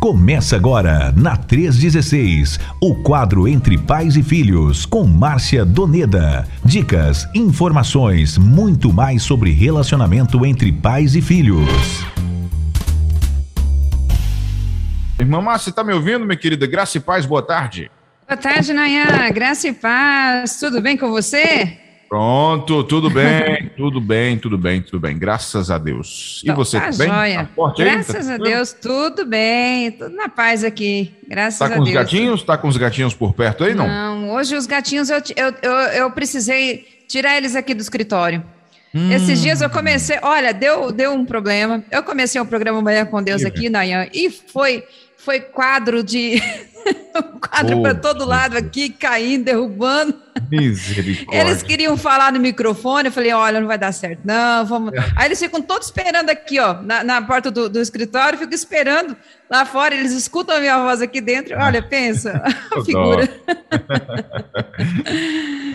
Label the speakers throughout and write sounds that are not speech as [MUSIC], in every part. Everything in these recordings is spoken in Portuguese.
Speaker 1: Começa agora, na 316, o quadro Entre Pais e Filhos, com Márcia Doneda. Dicas, informações, muito mais sobre relacionamento entre pais e filhos.
Speaker 2: Irmã Márcia, tá me ouvindo, minha querida? Graça e paz, boa tarde.
Speaker 3: Boa tarde, Nayan. Graça e paz. Tudo bem com você?
Speaker 2: Pronto, tudo bem, tudo bem, tudo bem, tudo bem, graças a Deus.
Speaker 3: E então, você, tá bem? Joia. Tá graças aí, tá a Deus, tudo bem, tudo na paz aqui, graças
Speaker 2: tá
Speaker 3: a
Speaker 2: Deus. Tá com os gatinhos? Tá com os gatinhos por perto aí, não?
Speaker 3: Não, hoje os gatinhos, eu, eu, eu, eu precisei tirar eles aqui do escritório. Hum. Esses dias eu comecei, olha, deu, deu um problema, eu comecei o um programa Manhã com Deus aqui, Nayan, e foi, foi quadro de... [LAUGHS] quadro oh, para todo lado aqui, caindo, derrubando. Misericórdia. Eles queriam falar no microfone, eu falei, olha, não vai dar certo, não, vamos. É. Aí eles ficam todos esperando aqui, ó, na, na porta do, do escritório, ficam esperando lá fora, eles escutam a minha voz aqui dentro, olha, pensa, [LAUGHS] [LAUGHS] a figura.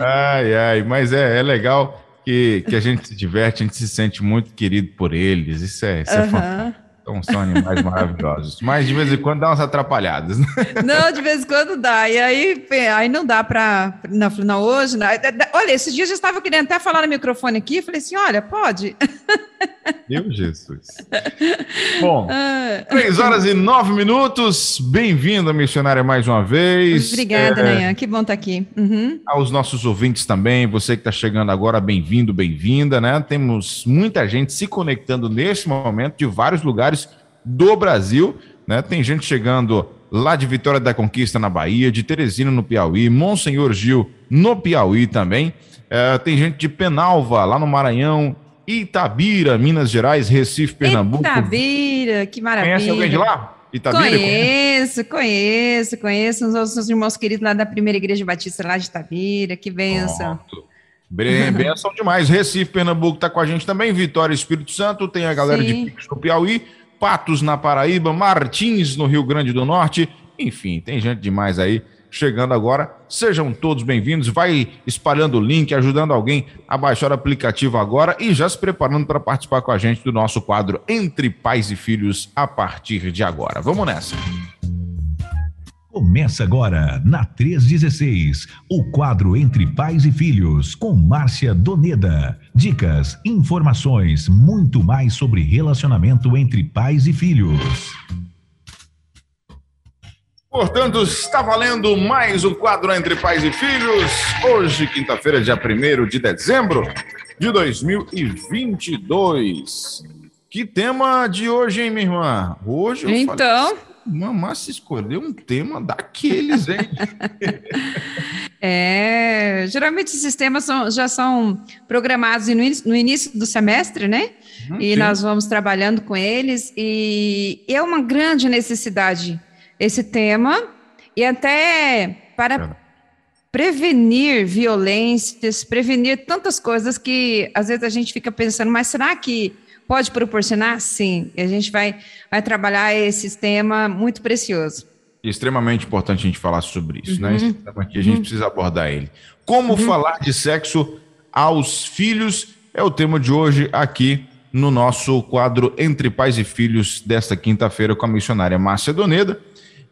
Speaker 2: ai, ai, mas é, é legal que, que a gente se diverte, a gente se sente muito querido por eles, isso é, isso uhum. é fantástico. Então, são animais maravilhosos. Mas de vez em quando dá umas atrapalhadas. Né? [LAUGHS]
Speaker 3: Não, de vez em quando dá. E aí, aí não dá para. Não, não, hoje. Não. Olha, esses dias eu estava querendo até falar no microfone aqui. Falei assim: olha, pode. [LAUGHS]
Speaker 2: Meu Jesus. Bom, ah. três horas e nove minutos. Bem-vinda, missionária, mais uma vez.
Speaker 3: Obrigada, é, Nayan. Que bom estar tá aqui. Uhum.
Speaker 2: Aos nossos ouvintes também, você que está chegando agora, bem-vindo, bem-vinda, né? Temos muita gente se conectando nesse momento de vários lugares do Brasil, né? Tem gente chegando lá de Vitória da Conquista, na Bahia, de Teresina, no Piauí, Monsenhor Gil, no Piauí também. É, tem gente de Penalva, lá no Maranhão, Itabira, Minas Gerais, Recife, Pernambuco.
Speaker 3: Itabira, que maravilha.
Speaker 2: Conhece alguém de lá?
Speaker 3: Itabira? Conheço, conheço, conheço os nossos irmãos queridos lá da Primeira Igreja Batista lá de Itabira, que benção. [LAUGHS]
Speaker 2: Benção demais. Recife, Pernambuco está com a gente também, Vitória Espírito Santo, tem a galera Sim. de Pix no Piauí, Patos na Paraíba, Martins no Rio Grande do Norte, enfim, tem gente demais aí chegando agora. Sejam todos bem-vindos. Vai espalhando o link, ajudando alguém a baixar o aplicativo agora e já se preparando para participar com a gente do nosso quadro Entre Pais e Filhos a partir de agora. Vamos nessa.
Speaker 1: Começa agora, na 316, o quadro Entre Pais e Filhos, com Márcia Doneda. Dicas, informações, muito mais sobre relacionamento entre pais e filhos.
Speaker 2: Portanto, está valendo mais um quadro Entre Pais e Filhos. Hoje, quinta-feira, dia 1 de dezembro de 2022. Que tema de hoje, hein, minha irmã? Hoje eu
Speaker 3: Então.
Speaker 2: Mamá se escolheu um tema daqueles, hein? [LAUGHS]
Speaker 3: é, geralmente esses temas são, já são programados no início, no início do semestre, né? Uhum, e sim. nós vamos trabalhando com eles. E é uma grande necessidade esse tema e até para é. prevenir violências, prevenir tantas coisas que às vezes a gente fica pensando, mas será que pode proporcionar? Sim, e a gente vai, vai trabalhar esse tema muito precioso.
Speaker 2: Extremamente importante a gente falar sobre isso, né? uhum. né? Esse tema aqui a gente uhum. precisa abordar ele. Como uhum. falar de sexo aos filhos é o tema de hoje aqui no nosso quadro Entre Pais e Filhos desta quinta-feira com a missionária Márcia Doneda.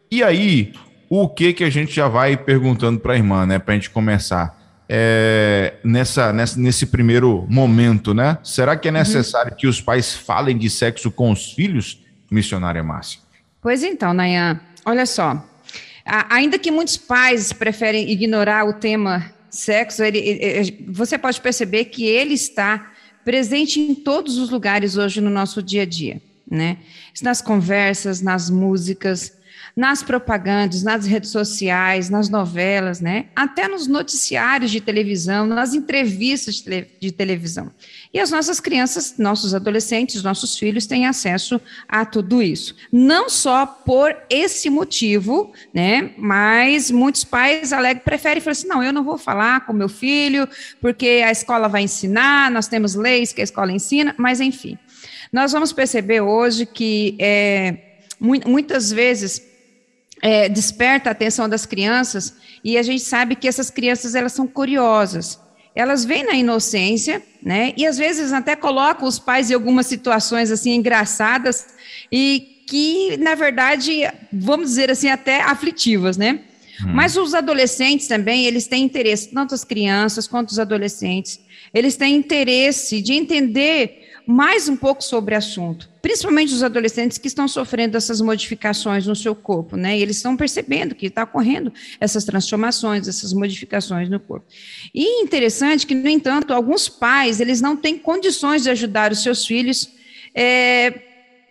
Speaker 2: E aí, o que que a gente já vai perguntando para a irmã, né, para a gente começar? É, nessa, nessa, nesse primeiro momento, né? Será que é uhum. necessário uhum. que os pais falem de sexo com os filhos, missionária Márcia?
Speaker 3: Pois então, Nayan, olha só. ainda que muitos pais preferem ignorar o tema sexo, ele, ele, você pode perceber que ele está presente em todos os lugares hoje no nosso dia a dia, né? Nas conversas, nas músicas, nas propagandas, nas redes sociais, nas novelas, né? Até nos noticiários de televisão, nas entrevistas de, tele, de televisão. E as nossas crianças, nossos adolescentes, nossos filhos têm acesso a tudo isso. Não só por esse motivo, né? Mas muitos pais alegam, preferem falar assim: não, eu não vou falar com meu filho, porque a escola vai ensinar, nós temos leis que a escola ensina, mas enfim. Nós vamos perceber hoje que é, muitas vezes é, desperta a atenção das crianças e a gente sabe que essas crianças elas são curiosas. Elas vêm na inocência, né? E às vezes até colocam os pais em algumas situações assim engraçadas e que, na verdade, vamos dizer assim, até aflitivas, né? Hum. Mas os adolescentes também, eles têm interesse, tanto as crianças quanto os adolescentes, eles têm interesse de entender mais um pouco sobre o assunto, principalmente os adolescentes que estão sofrendo essas modificações no seu corpo, né? E eles estão percebendo que está ocorrendo essas transformações, essas modificações no corpo. E interessante que, no entanto, alguns pais eles não têm condições de ajudar os seus filhos. É,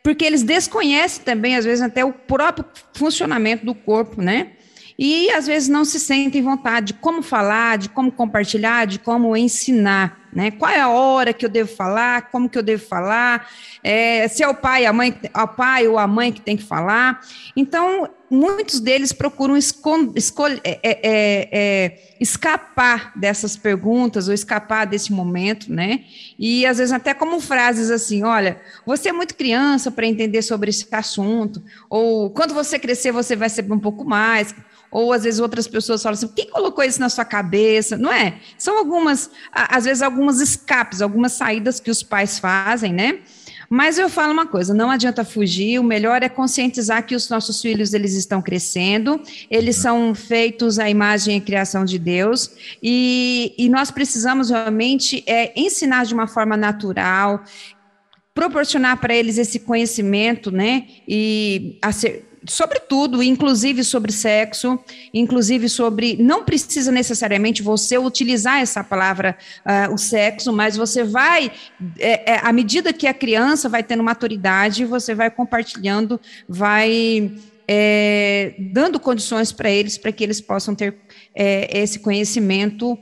Speaker 3: porque eles desconhecem também, às vezes, até o próprio funcionamento do corpo, né? E às vezes não se sentem vontade de como falar, de como compartilhar, de como ensinar né? Qual é a hora que eu devo falar? Como que eu devo falar? É, se é o pai, a mãe, o pai ou a mãe que tem que falar. Então, muitos deles procuram escolher, é, é, é, é, escapar dessas perguntas ou escapar desse momento, né? E às vezes até como frases assim, olha, você é muito criança para entender sobre esse assunto, ou quando você crescer você vai saber um pouco mais ou às vezes outras pessoas falam assim, quem colocou isso na sua cabeça? Não é? São algumas, às vezes algumas escapes, algumas saídas que os pais fazem, né? Mas eu falo uma coisa, não adianta fugir, o melhor é conscientizar que os nossos filhos eles estão crescendo, eles são feitos à imagem e criação de Deus, e, e nós precisamos realmente é, ensinar de uma forma natural, proporcionar para eles esse conhecimento, né, e a ser, sobre tudo, inclusive sobre sexo, inclusive sobre. Não precisa necessariamente você utilizar essa palavra, uh, o sexo, mas você vai, é, é, à medida que a criança vai tendo maturidade, você vai compartilhando, vai. É, dando condições para eles, para que eles possam ter é, esse conhecimento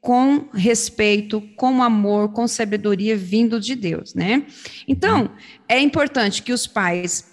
Speaker 3: com respeito, com amor, com sabedoria vindo de Deus, né? Então, é importante que os pais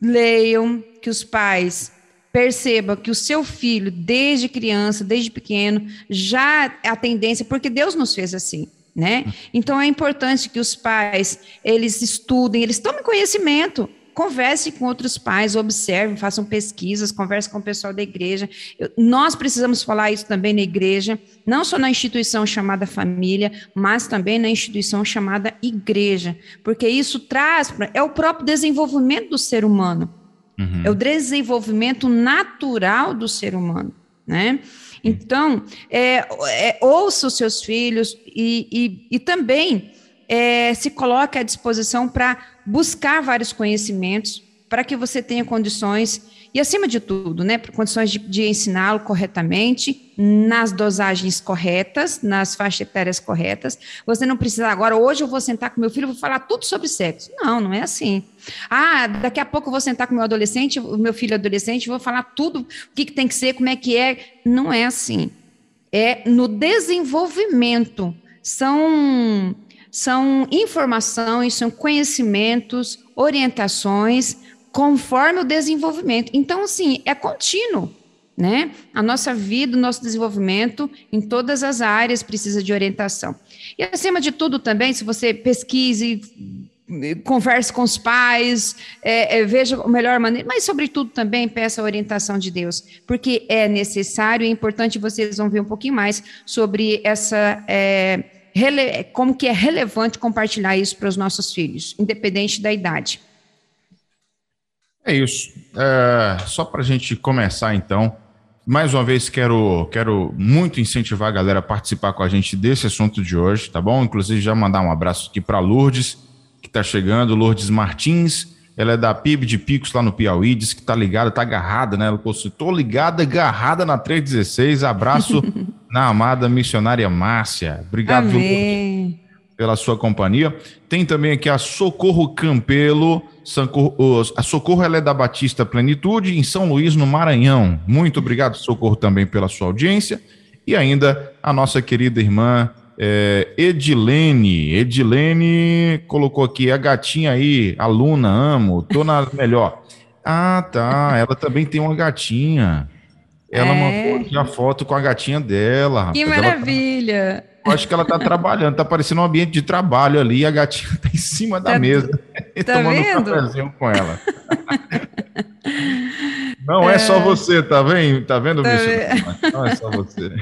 Speaker 3: leiam, que os pais percebam que o seu filho, desde criança, desde pequeno, já a tendência, porque Deus nos fez assim, né? Então é importante que os pais, eles estudem, eles tomem conhecimento, converse com outros pais, observem, façam pesquisas, converse com o pessoal da igreja. Eu, nós precisamos falar isso também na igreja, não só na instituição chamada família, mas também na instituição chamada igreja, porque isso traz, é o próprio desenvolvimento do ser humano, uhum. é o desenvolvimento natural do ser humano, né? Então, é, é, ouça os seus filhos e, e, e também é, se coloque à disposição para buscar vários conhecimentos para que você tenha condições, e acima de tudo, né, condições de, de ensiná-lo corretamente, nas dosagens corretas, nas faixas etárias corretas. Você não precisa agora, hoje eu vou sentar com meu filho vou falar tudo sobre sexo. Não, não é assim. Ah, daqui a pouco eu vou sentar com meu adolescente, o meu filho adolescente, vou falar tudo, o que, que tem que ser, como é que é. Não é assim. É no desenvolvimento. São são informações, são conhecimentos, orientações conforme o desenvolvimento. Então, assim, é contínuo, né? A nossa vida, o nosso desenvolvimento em todas as áreas precisa de orientação. E acima de tudo também, se você pesquise, converse com os pais, é, é, veja a melhor maneira, mas sobretudo também peça a orientação de Deus, porque é necessário e é importante vocês vão ver um pouquinho mais sobre essa é, como que é relevante compartilhar isso para os nossos filhos, independente da idade.
Speaker 2: É isso. É, só para a gente começar, então, mais uma vez quero, quero muito incentivar a galera a participar com a gente desse assunto de hoje, tá bom? Inclusive já mandar um abraço aqui para Lourdes, que está chegando, Lourdes Martins, ela é da PIB de Picos lá no Piauí, diz que tá ligada, tá agarrada, né? Ela falou tô ligada, agarrada na 316, abraço [LAUGHS] na amada missionária Márcia. Obrigado
Speaker 3: Amém.
Speaker 2: pela sua companhia. Tem também aqui a Socorro Campelo. A Socorro ela é da Batista Plenitude, em São Luís, no Maranhão. Muito obrigado, Socorro, também pela sua audiência. E ainda a nossa querida irmã é, Edilene. Edilene colocou aqui a gatinha aí, aluna, amo, tô na [LAUGHS] melhor. Ah, tá. Ela também tem uma gatinha. Ela é. mandou aqui a foto com a gatinha dela.
Speaker 3: Que rapaz. maravilha!
Speaker 2: Tá... Eu acho que ela tá trabalhando, tá parecendo um ambiente de trabalho ali, a gatinha [LAUGHS] tá em cima da tá, mesa, [LAUGHS]
Speaker 3: tá tomando vendo?
Speaker 2: um cafezinho com ela. Não é... é, só você, tá vendo? Tá vendo, tá
Speaker 3: bicho? Não é só você.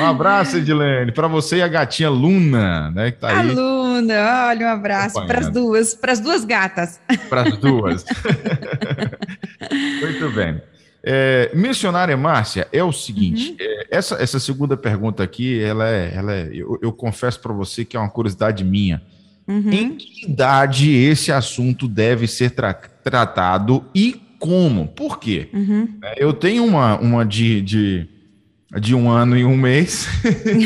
Speaker 2: Um abraço, Edilene, para você e a gatinha Luna, né, que tá
Speaker 3: aí. A Luna, olha, um abraço para as duas, para as duas gatas.
Speaker 2: Para as duas. [LAUGHS] Muito bem. É, missionária Márcia, é o seguinte, uhum. é, essa, essa segunda pergunta aqui, ela é, ela é eu, eu confesso para você que é uma curiosidade minha. Uhum. Em que idade esse assunto deve ser tra tratado e como? Por quê? Uhum. É, eu tenho uma, uma de, de, de um ano e um mês,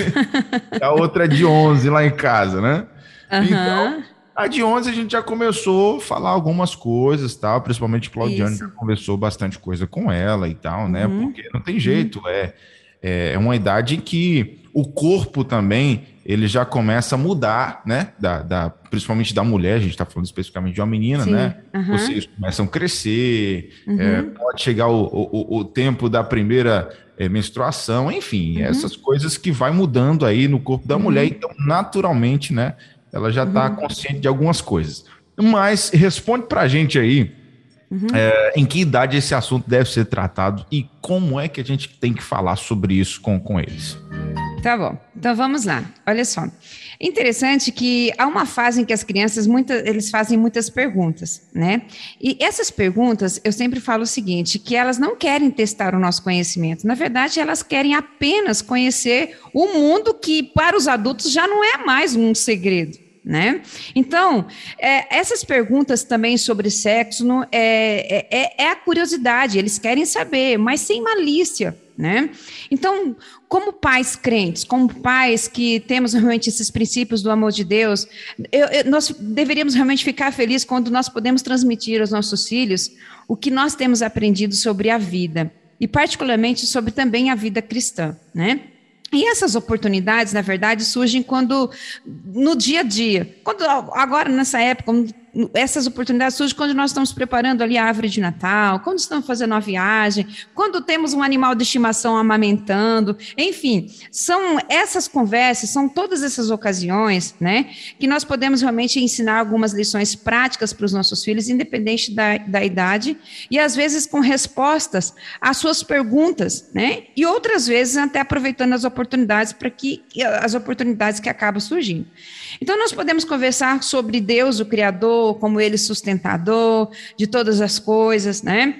Speaker 2: [LAUGHS] a outra é de 11 lá em casa, né? Então, a de 11 a gente já começou a falar algumas coisas, tal, principalmente Claudiane já conversou bastante coisa com ela e tal, né? Uhum. Porque não tem jeito, uhum. é, é uma idade em que o corpo também ele já começa a mudar, né? Da, da principalmente da mulher, a gente está falando especificamente de uma menina, Sim. né? Uhum. Vocês começam a crescer, uhum. é, pode chegar o, o, o, tempo da primeira é, menstruação, enfim, uhum. essas coisas que vai mudando aí no corpo da mulher, uhum. então naturalmente, né? ela já está uhum. consciente de algumas coisas. Mas responde para a gente aí uhum. é, em que idade esse assunto deve ser tratado e como é que a gente tem que falar sobre isso com, com eles.
Speaker 3: Tá bom, então vamos lá. Olha só. Interessante que há uma fase em que as crianças muita, eles fazem muitas perguntas, né? E essas perguntas, eu sempre falo o seguinte, que elas não querem testar o nosso conhecimento. Na verdade, elas querem apenas conhecer o mundo que para os adultos já não é mais um segredo. Né? Então, é, essas perguntas também sobre sexo não, é, é, é a curiosidade, eles querem saber, mas sem malícia, né? Então, como pais crentes, como pais que temos realmente esses princípios do amor de Deus, eu, eu, nós deveríamos realmente ficar felizes quando nós podemos transmitir aos nossos filhos o que nós temos aprendido sobre a vida e particularmente sobre também a vida cristã, né? E essas oportunidades, na verdade, surgem quando no dia a dia, quando agora nessa época, essas oportunidades surgem quando nós estamos preparando ali a árvore de Natal, quando estamos fazendo uma viagem, quando temos um animal de estimação amamentando, enfim, são essas conversas, são todas essas ocasiões, né, que nós podemos realmente ensinar algumas lições práticas para os nossos filhos, independente da, da idade, e às vezes com respostas às suas perguntas, né, e outras vezes até aproveitando as oportunidades para que as oportunidades que acabam surgindo. Então nós podemos conversar sobre Deus, o Criador, como ele sustentador de todas as coisas, né?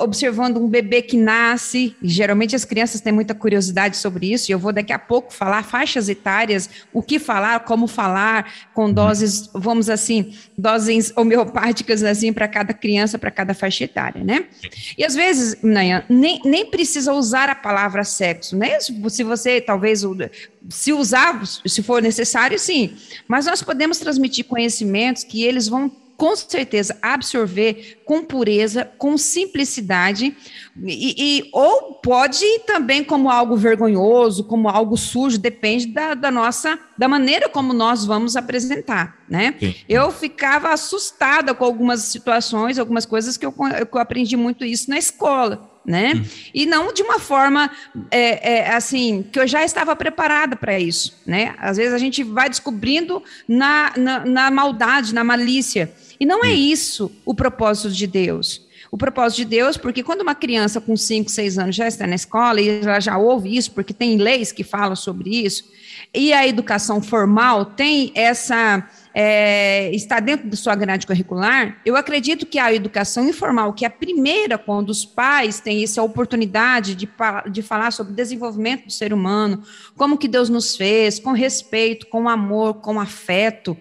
Speaker 3: Observando um bebê que nasce, geralmente as crianças têm muita curiosidade sobre isso, e eu vou daqui a pouco falar faixas etárias, o que falar, como falar, com doses, vamos assim, doses homeopáticas assim para cada criança, para cada faixa etária, né? E às vezes, Nayan, nem, nem precisa usar a palavra sexo, né? Se você talvez se usar, se for necessário, sim. Mas nós podemos transmitir conhecimentos que eles vão com certeza absorver com pureza, com simplicidade, e, e, ou pode também como algo vergonhoso, como algo sujo, depende da, da nossa, da maneira como nós vamos apresentar, né? Sim. Eu ficava assustada com algumas situações, algumas coisas que eu, que eu aprendi muito isso na escola né? Hum. E não de uma forma é, é, assim que eu já estava preparada para isso, né? Às vezes a gente vai descobrindo na, na, na maldade, na malícia. E não é isso o propósito de Deus. O propósito de Deus, porque quando uma criança com 5, 6 anos já está na escola e ela já ouve isso, porque tem leis que falam sobre isso, e a educação formal tem essa é, está dentro da sua grade curricular, eu acredito que a educação informal, que é a primeira quando os pais têm essa oportunidade de, de falar sobre o desenvolvimento do ser humano, como que Deus nos fez, com respeito, com amor, com afeto,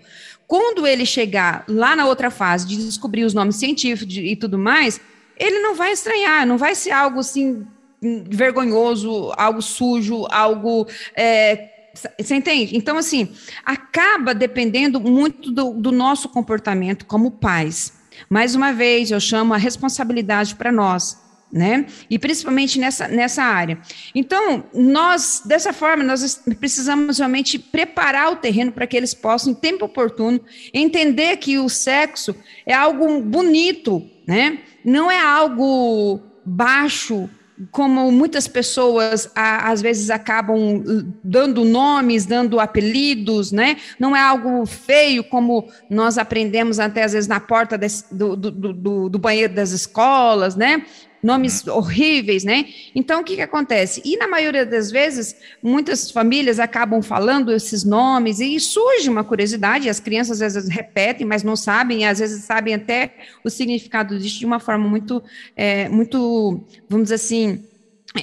Speaker 3: quando ele chegar lá na outra fase de descobrir os nomes científicos e tudo mais, ele não vai estranhar, não vai ser algo assim vergonhoso, algo sujo, algo é, você entende? Então, assim, acaba dependendo muito do, do nosso comportamento como pais. Mais uma vez, eu chamo a responsabilidade para nós, né? E principalmente nessa, nessa área. Então, nós, dessa forma, nós precisamos realmente preparar o terreno para que eles possam, em tempo oportuno, entender que o sexo é algo bonito, né? Não é algo baixo, como muitas pessoas às vezes acabam dando nomes, dando apelidos, né? Não é algo feio como nós aprendemos até às vezes na porta desse, do, do, do, do, banheiro das escolas, né? Nomes uhum. horríveis, né? Então, o que, que acontece? E na maioria das vezes, muitas famílias acabam falando esses nomes e surge uma curiosidade, as crianças às vezes repetem, mas não sabem, e às vezes sabem até o significado disso de uma forma muito, é, muito, vamos dizer assim,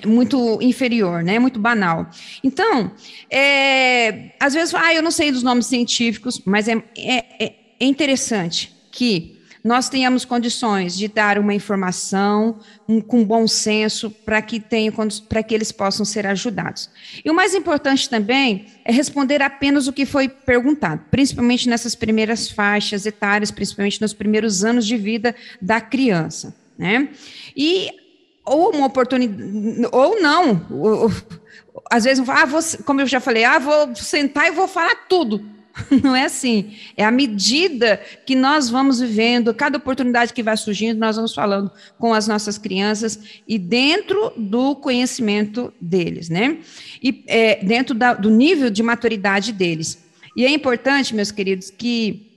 Speaker 3: muito inferior, né? Muito banal. Então, é, às vezes, ah, eu não sei dos nomes científicos, mas é, é, é interessante que nós tenhamos condições de dar uma informação um, com bom senso para que tenham para que eles possam ser ajudados. E o mais importante também é responder apenas o que foi perguntado, principalmente nessas primeiras faixas etárias, principalmente nos primeiros anos de vida da criança, né? E ou uma oportunidade, ou não. Às vezes, ah, vou, como eu já falei, ah, vou sentar e vou falar tudo. [LAUGHS] Não é assim. É à medida que nós vamos vivendo, cada oportunidade que vai surgindo, nós vamos falando com as nossas crianças e dentro do conhecimento deles, né? E é, dentro da, do nível de maturidade deles. E é importante, meus queridos, que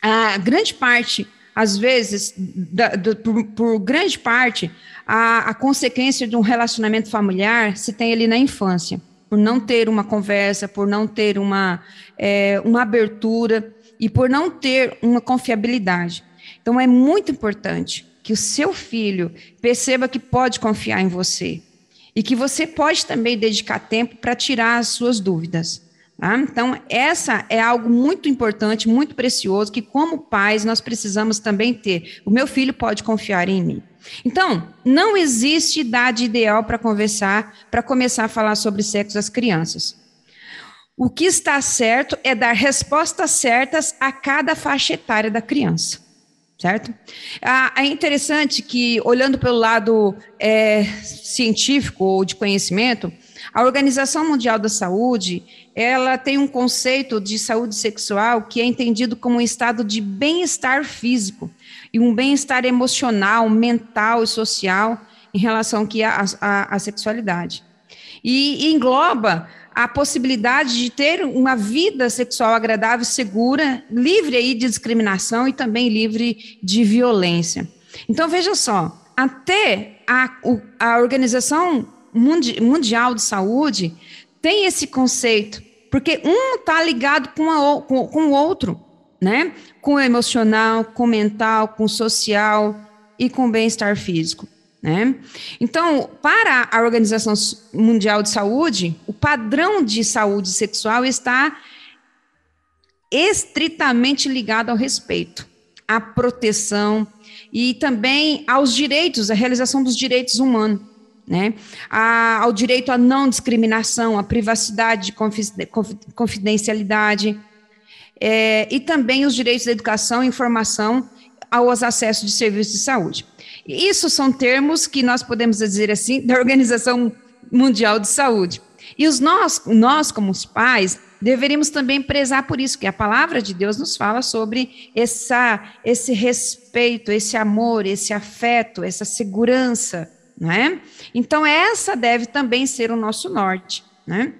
Speaker 3: a grande parte, às vezes, da, por, por grande parte, a, a consequência de um relacionamento familiar se tem ali na infância, por não ter uma conversa, por não ter uma, é, uma abertura e por não ter uma confiabilidade. Então, é muito importante que o seu filho perceba que pode confiar em você e que você pode também dedicar tempo para tirar as suas dúvidas. Tá? Então, essa é algo muito importante, muito precioso, que como pais nós precisamos também ter. O meu filho pode confiar em mim. Então, não existe idade ideal para conversar, para começar a falar sobre sexo às crianças. O que está certo é dar respostas certas a cada faixa etária da criança, certo? Ah, é interessante que, olhando pelo lado é, científico ou de conhecimento, a Organização Mundial da Saúde, ela tem um conceito de saúde sexual que é entendido como um estado de bem-estar físico, e um bem-estar emocional, mental e social em relação aqui à, à, à sexualidade. E, e engloba a possibilidade de ter uma vida sexual agradável, segura, livre aí de discriminação e também livre de violência. Então, veja só, até a, a Organização Mundial de Saúde tem esse conceito, porque um está ligado com, a, com, com o outro né? Com o emocional, com o mental, com o social e com o bem-estar físico. Né? Então, para a Organização Mundial de Saúde, o padrão de saúde sexual está estritamente ligado ao respeito, à proteção e também aos direitos, à realização dos direitos humanos. Né? A, ao direito à não discriminação, à privacidade, confidencialidade, é, e também os direitos da educação e informação aos acessos de serviços de saúde. Isso são termos que nós podemos dizer assim da Organização Mundial de Saúde. E os nós, nós como os pais, deveríamos também prezar por isso, que a palavra de Deus nos fala sobre essa, esse respeito, esse amor, esse afeto, essa segurança, não é? Então essa deve também ser o nosso norte, né?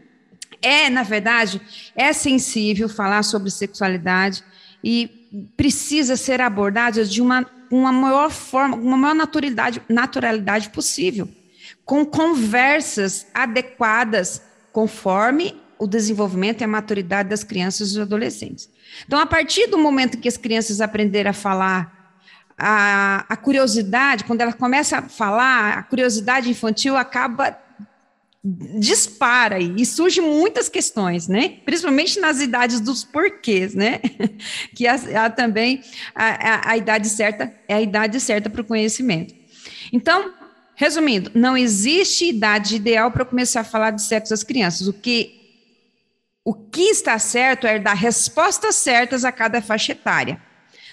Speaker 3: É, na verdade, é sensível falar sobre sexualidade e precisa ser abordada de uma, uma maior forma, uma maior naturalidade, naturalidade possível, com conversas adequadas conforme o desenvolvimento e a maturidade das crianças e dos adolescentes. Então, a partir do momento que as crianças aprenderem a falar, a, a curiosidade, quando ela começa a falar, a curiosidade infantil acaba dispara e surgem muitas questões, né? Principalmente nas idades dos porquês, né? [LAUGHS] que há, há também a, a, a, idade certa é a idade certa para o conhecimento. Então, resumindo, não existe idade ideal para começar a falar de sexo às crianças. O que o que está certo é dar respostas certas a cada faixa etária,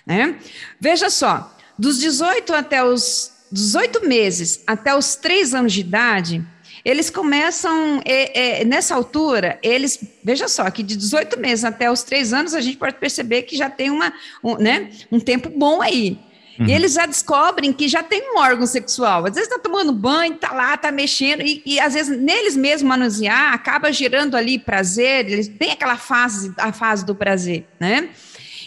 Speaker 3: né? Veja só, dos 18 até os 18 meses até os 3 anos de idade, eles começam, é, é, nessa altura, eles, veja só, que de 18 meses até os 3 anos, a gente pode perceber que já tem uma, um, né, um tempo bom aí. Uhum. E eles já descobrem que já tem um órgão sexual. Às vezes está tomando banho, está lá, está mexendo, e, e, às vezes neles mesmos manusear acaba gerando ali prazer, eles têm aquela fase, a fase do prazer, né?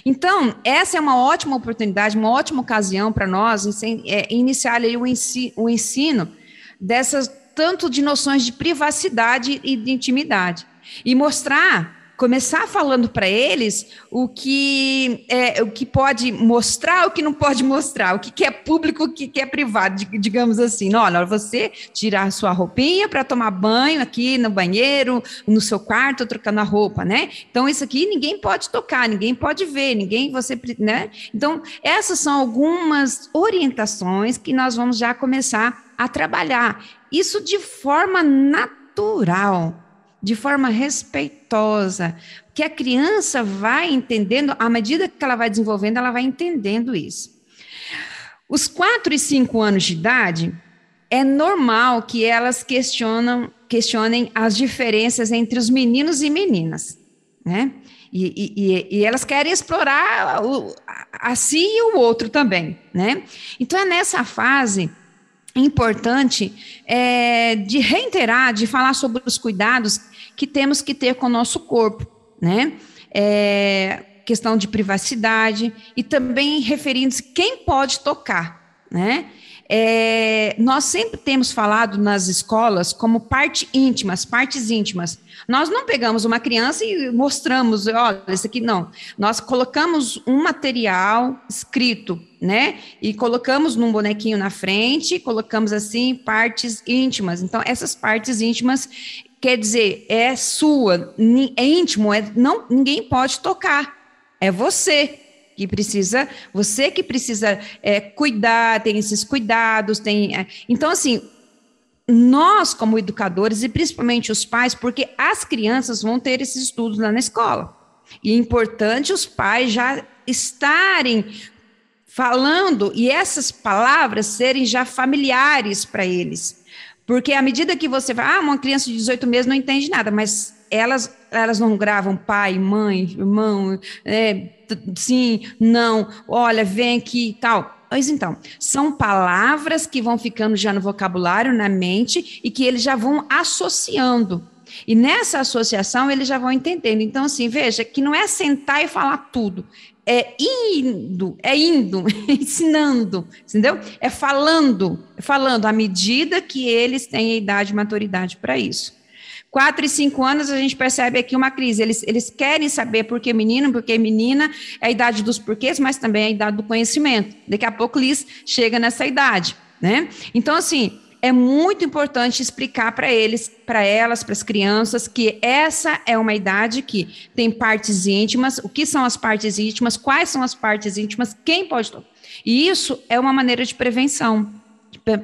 Speaker 3: Então, essa é uma ótima oportunidade, uma ótima ocasião para nós é, iniciar ali o ensino, o ensino dessas tanto de noções de privacidade e de intimidade e mostrar começar falando para eles o que é, o que pode mostrar, o que não pode mostrar, o que é público, o que é privado, digamos assim. Olha, você tirar sua roupinha para tomar banho aqui no banheiro, no seu quarto, trocando a roupa, né? Então isso aqui ninguém pode tocar, ninguém pode ver, ninguém você, né? Então essas são algumas orientações que nós vamos já começar a trabalhar. Isso de forma natural de forma respeitosa, que a criança vai entendendo, à medida que ela vai desenvolvendo, ela vai entendendo isso. Os 4 e 5 anos de idade, é normal que elas questionam, questionem as diferenças entre os meninos e meninas, né? E, e, e elas querem explorar o, a, a si e o outro também, né? Então é nessa fase importante é, de reiterar, de falar sobre os cuidados que temos que ter com o nosso corpo, né? É, questão de privacidade e também referindo-se quem pode tocar, né? É, nós sempre temos falado nas escolas como parte íntima, as partes íntimas. Nós não pegamos uma criança e mostramos, olha, isso aqui não. Nós colocamos um material escrito, né? E colocamos num bonequinho na frente, colocamos assim partes íntimas. Então, essas partes íntimas quer dizer, é sua, é íntimo, é, não, ninguém pode tocar. É você que precisa, você que precisa é, cuidar, tem esses cuidados, tem. É, então, assim, nós, como educadores, e principalmente os pais, porque as crianças vão ter esses estudos lá na escola. E é importante os pais já estarem falando e essas palavras serem já familiares para eles. Porque à medida que você vai, ah, uma criança de 18 meses não entende nada, mas elas, elas não gravam pai, mãe, irmão, é, sim, não, olha, vem aqui tal. Mas então, são palavras que vão ficando já no vocabulário, na mente, e que eles já vão associando. E nessa associação eles já vão entendendo. Então, assim, veja que não é sentar e falar tudo, é indo, é indo, [LAUGHS] ensinando, entendeu? É falando, é falando à medida que eles têm a idade e maturidade para isso. Quatro e cinco anos, a gente percebe aqui uma crise. Eles, eles querem saber por que menino, por que menina, é a idade dos porquês, mas também é a idade do conhecimento. Daqui a pouco Liz chega nessa idade, né? Então, assim, é muito importante explicar para eles, para elas, para as crianças, que essa é uma idade que tem partes íntimas, o que são as partes íntimas, quais são as partes íntimas, quem pode. E isso é uma maneira de prevenção,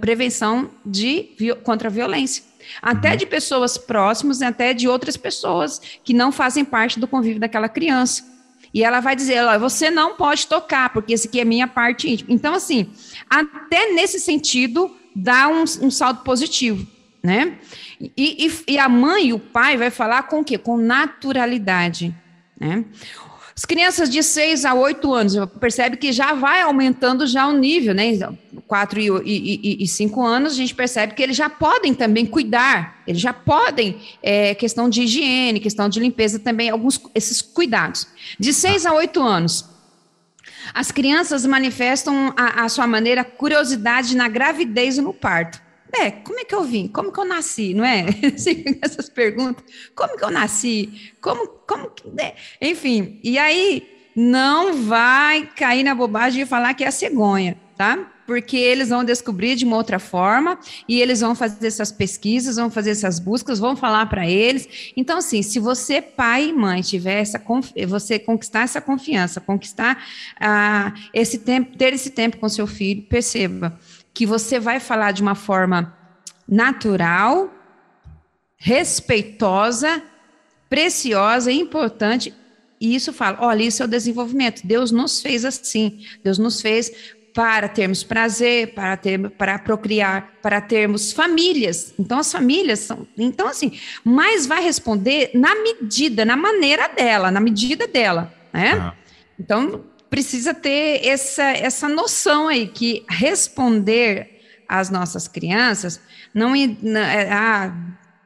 Speaker 3: prevenção de, contra a violência até uhum. de pessoas próximas, até de outras pessoas que não fazem parte do convívio daquela criança. E ela vai dizer, você não pode tocar, porque esse aqui é minha parte íntima. Então, assim, até nesse sentido, dá um, um saldo positivo, né? E, e, e, a mãe e o pai vai falar com o quê? Com naturalidade, né? As crianças de 6 a 8 anos, percebe que já vai aumentando já o nível, né? 4 e, 5 anos, a gente percebe que eles já podem também cuidar, eles já podem, é, questão de higiene, questão de limpeza também, alguns esses cuidados. De 6 a 8 anos, as crianças manifestam a sua maneira curiosidade na gravidez e no parto. É, como é que eu vim? Como que eu nasci, não é? [LAUGHS] Essas perguntas. Como que eu nasci? Como, como que... É? Enfim, e aí não vai cair na bobagem de falar que é a cegonha, tá? Porque eles vão descobrir de uma outra forma e eles vão fazer essas pesquisas, vão fazer essas buscas, vão falar para eles. Então, assim, se você, pai e mãe, tiver essa você conquistar essa confiança, conquistar ah, esse tempo, ter esse tempo com seu filho, perceba que você vai falar de uma forma natural, respeitosa, preciosa e importante. E isso fala: olha, isso é o desenvolvimento. Deus nos fez assim. Deus nos fez para termos prazer, para ter, para procriar, para termos famílias. Então as famílias são, então assim, mas vai responder na medida, na maneira dela, na medida dela, né? Ah. Então precisa ter essa, essa noção aí que responder às nossas crianças não é, ah,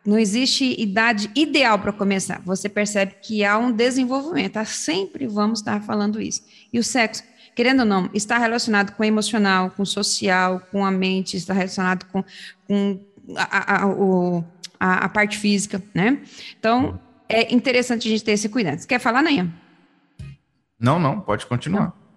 Speaker 3: Não existe idade ideal para começar. Você percebe que há um desenvolvimento. Tá? Sempre vamos estar falando isso. E o sexo, querendo ou não, está relacionado com o emocional, com o social, com a mente, está relacionado com, com a, a, a, a parte física, né? Então, é interessante a gente ter esse cuidado. Você quer falar, Nayan?
Speaker 2: Não, não, pode continuar.
Speaker 3: Não.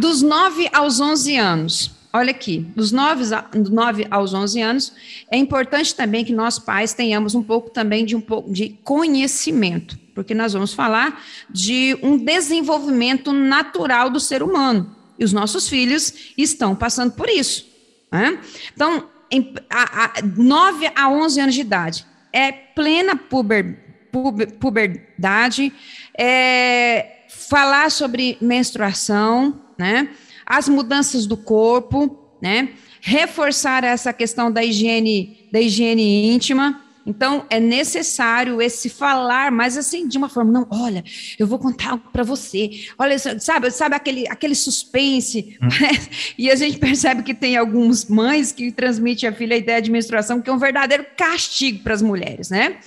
Speaker 3: Dos 9 aos 11 anos, olha aqui, dos 9, 9 aos 11 anos, é importante também que nós pais tenhamos um pouco também de um pouco de conhecimento, porque nós vamos falar de um desenvolvimento natural do ser humano, e os nossos filhos estão passando por isso. Né? Então, em, a, a, 9 a 11 anos de idade, é plena puber, puber, puberdade, é, falar sobre menstruação, né? As mudanças do corpo, né? Reforçar essa questão da higiene, da higiene íntima. Então, é necessário esse falar, mas assim, de uma forma, não, olha, eu vou contar para você. Olha, sabe, sabe aquele, aquele suspense? Hum. [LAUGHS] e a gente percebe que tem algumas mães que transmitem à filha a ideia de menstruação, que é um verdadeiro castigo para as mulheres, né?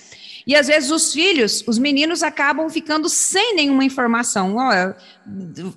Speaker 3: E às vezes os filhos, os meninos acabam ficando sem nenhuma informação,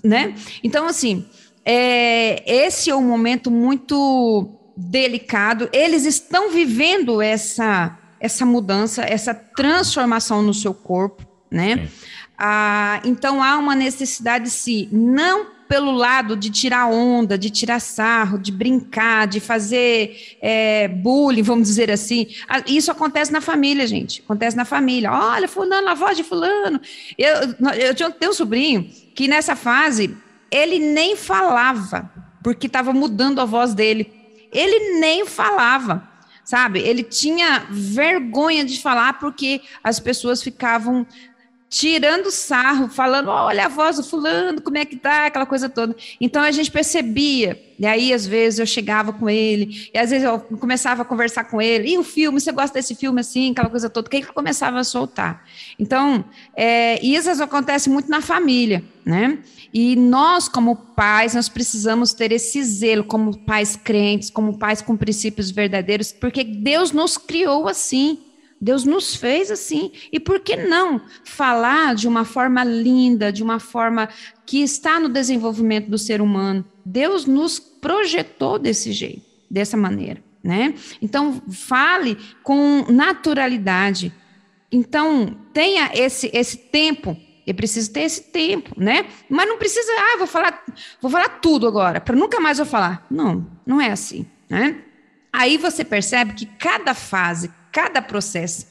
Speaker 3: né? Então, assim, é, esse é um momento muito delicado. Eles estão vivendo essa, essa mudança, essa transformação no seu corpo, né? Ah, então há uma necessidade, sim, não pelo lado de tirar onda, de tirar sarro, de brincar, de fazer é, bullying, vamos dizer assim. Isso acontece na família, gente. Acontece na família. Olha, fulano, a voz de fulano. Eu, eu tenho um sobrinho que nessa fase ele nem falava, porque estava mudando a voz dele. Ele nem falava, sabe? Ele tinha vergonha de falar porque as pessoas ficavam tirando sarro, falando, olha a voz do fulano, como é que tá, aquela coisa toda. Então a gente percebia, e aí às vezes eu chegava com ele, e às vezes eu começava a conversar com ele, e o filme, você gosta desse filme assim, aquela coisa toda, que ele começava a soltar. Então, é, isso acontece muito na família, né? E nós, como pais, nós precisamos ter esse zelo, como pais crentes, como pais com princípios verdadeiros, porque Deus nos criou assim. Deus nos fez assim. E por que não falar de uma forma linda, de uma forma que está no desenvolvimento do ser humano? Deus nos projetou desse jeito, dessa maneira, né? Então, fale com naturalidade. Então, tenha esse, esse tempo. Eu preciso ter esse tempo, né? Mas não precisa, ah, vou falar, vou falar tudo agora, para nunca mais eu falar. Não, não é assim, né? Aí você percebe que cada fase, cada processo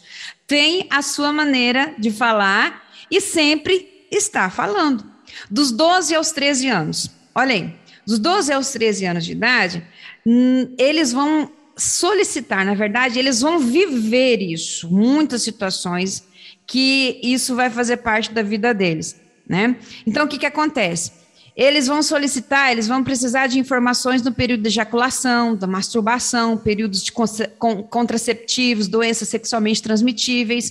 Speaker 3: tem a sua maneira de falar e sempre está falando. Dos 12 aos 13 anos, olha aí, dos 12 aos 13 anos de idade, hum, eles vão solicitar, na verdade, eles vão viver isso, muitas situações que isso vai fazer parte da vida deles, né? Então, o que, que acontece? Eles vão solicitar, eles vão precisar de informações no período de ejaculação, da masturbação, períodos de contraceptivos, doenças sexualmente transmitíveis.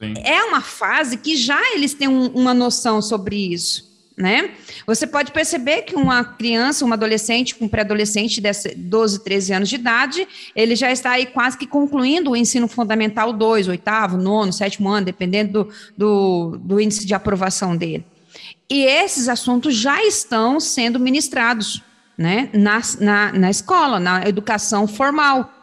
Speaker 3: Sim. É uma fase que já eles têm um, uma noção sobre isso. Né? Você pode perceber que uma criança, um adolescente, um pré-adolescente de 12, 13 anos de idade, ele já está aí quase que concluindo o ensino fundamental 2, oitavo, nono, sétimo ano, dependendo do, do, do índice de aprovação dele. E esses assuntos já estão sendo ministrados né, na, na, na escola, na educação formal.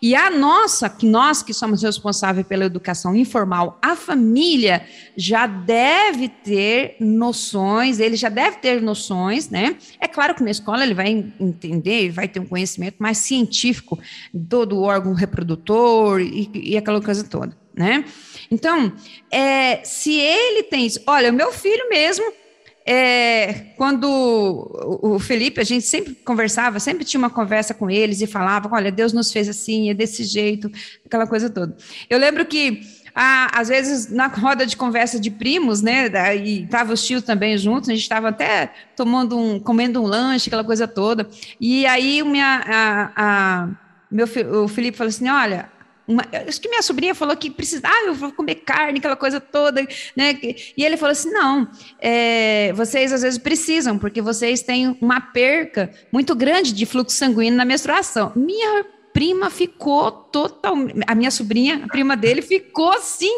Speaker 3: E a nossa, que nós que somos responsáveis pela educação informal, a família já deve ter noções, ele já deve ter noções, né? É claro que na escola ele vai entender, vai ter um conhecimento mais científico do, órgão reprodutor e, e aquela coisa toda, né? Então, é, se ele tem isso, olha, o meu filho mesmo é, quando o Felipe, a gente sempre conversava, sempre tinha uma conversa com eles e falava: olha, Deus nos fez assim, é desse jeito, aquela coisa toda. Eu lembro que, às vezes, na roda de conversa de primos, né, e estavam os tios também juntos, a gente estava até tomando um, comendo um lanche, aquela coisa toda. E aí, minha, a, a, meu, o Felipe falou assim: olha, uma, acho que minha sobrinha falou que precisava, ah, eu vou comer carne, aquela coisa toda, né? E ele falou assim: não, é, vocês às vezes precisam, porque vocês têm uma perca muito grande de fluxo sanguíneo na menstruação. Minha prima ficou total, a minha sobrinha, a prima dele ficou assim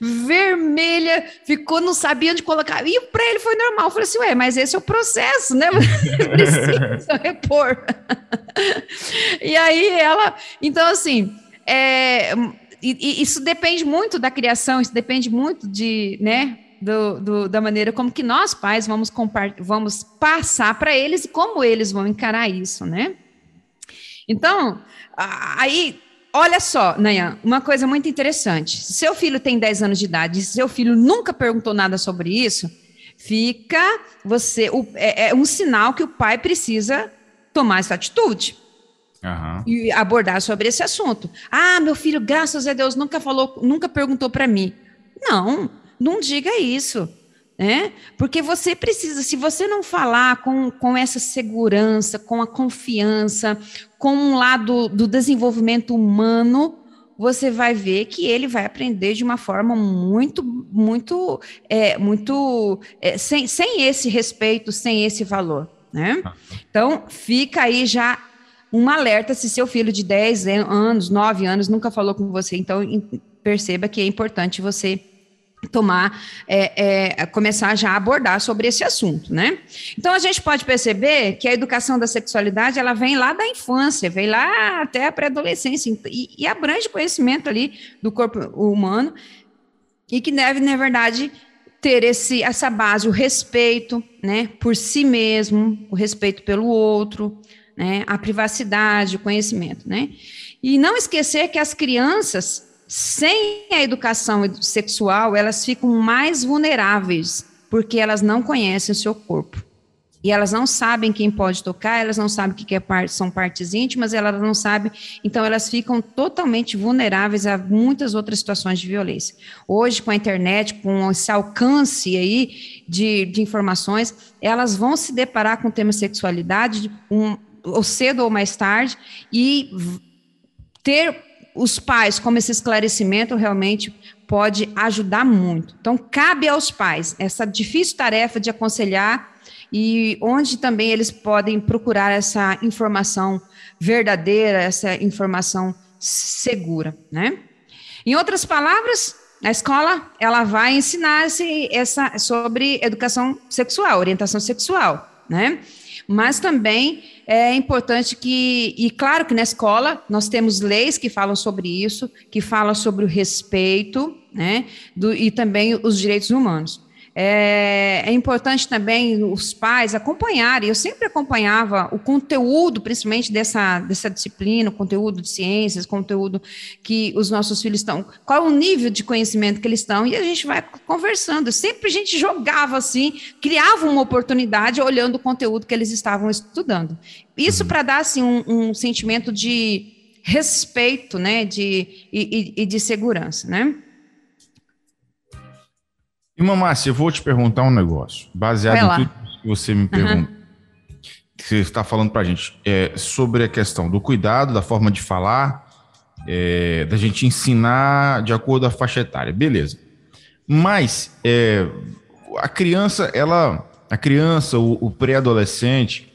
Speaker 3: vermelha, ficou não sabia onde colocar. E para ele foi normal. Eu falei assim, ué, mas esse é o processo, né? [LAUGHS] Precisa repor. [LAUGHS] e aí ela, então assim, é, isso depende muito da criação, isso depende muito de, né, do, do, da maneira como que nós pais vamos, vamos passar para eles e como eles vão encarar isso, né? Então, aí, olha só, Nayan, uma coisa muito interessante. Se seu filho tem 10 anos de idade e seu filho nunca perguntou nada sobre isso, fica você o, é, é, um sinal que o pai precisa tomar essa atitude. Uhum. E abordar sobre esse assunto. Ah, meu filho, graças a Deus, nunca falou, nunca perguntou para mim. Não, não diga isso. Né? Porque você precisa, se você não falar com, com essa segurança, com a confiança, com um lado do desenvolvimento humano, você vai ver que ele vai aprender de uma forma muito, muito, é, muito, é, sem, sem esse respeito, sem esse valor, né? Então, fica aí já um alerta se seu filho de 10 anos, 9 anos nunca falou com você, então perceba que é importante você tomar, é, é, começar já a abordar sobre esse assunto, né? Então a gente pode perceber que a educação da sexualidade ela vem lá da infância, vem lá até a pré-adolescência e, e abrange conhecimento ali do corpo humano e que deve, na verdade, ter esse, essa base, o respeito, né, por si mesmo, o respeito pelo outro, né, a privacidade, o conhecimento, né? E não esquecer que as crianças sem a educação sexual, elas ficam mais vulneráveis, porque elas não conhecem o seu corpo. E elas não sabem quem pode tocar, elas não sabem o que é são partes íntimas, elas não sabem, então elas ficam totalmente vulneráveis a muitas outras situações de violência. Hoje, com a internet, com esse alcance aí de, de informações, elas vão se deparar com o tema sexualidade, um, ou cedo ou mais tarde, e ter os pais, como esse esclarecimento realmente pode ajudar muito. Então, cabe aos pais essa difícil tarefa de aconselhar e onde também eles podem procurar essa informação verdadeira, essa informação segura, né? Em outras palavras, a escola ela vai ensinar -se essa sobre educação sexual, orientação sexual, né? Mas também é importante que, e claro que na escola nós temos leis que falam sobre isso, que falam sobre o respeito, né, do, e também os direitos humanos. É, é, importante também os pais acompanharem. Eu sempre acompanhava o conteúdo, principalmente dessa, dessa disciplina, o conteúdo de ciências, conteúdo que os nossos filhos estão, qual é o nível de conhecimento que eles estão, e a gente vai conversando. Sempre a gente jogava assim, criava uma oportunidade olhando o conteúdo que eles estavam estudando. Isso uhum. para dar assim, um, um, sentimento de respeito né, de, e, e de segurança. Né?
Speaker 2: Irmã Márcia, eu vou te perguntar um negócio, baseado em tudo que você me pergunta. Uhum. Que você está falando para a gente é, sobre a questão do cuidado, da forma de falar, é, da gente ensinar de acordo com a faixa etária, beleza. Mas é, a criança, ela, a criança, o, o pré-adolescente,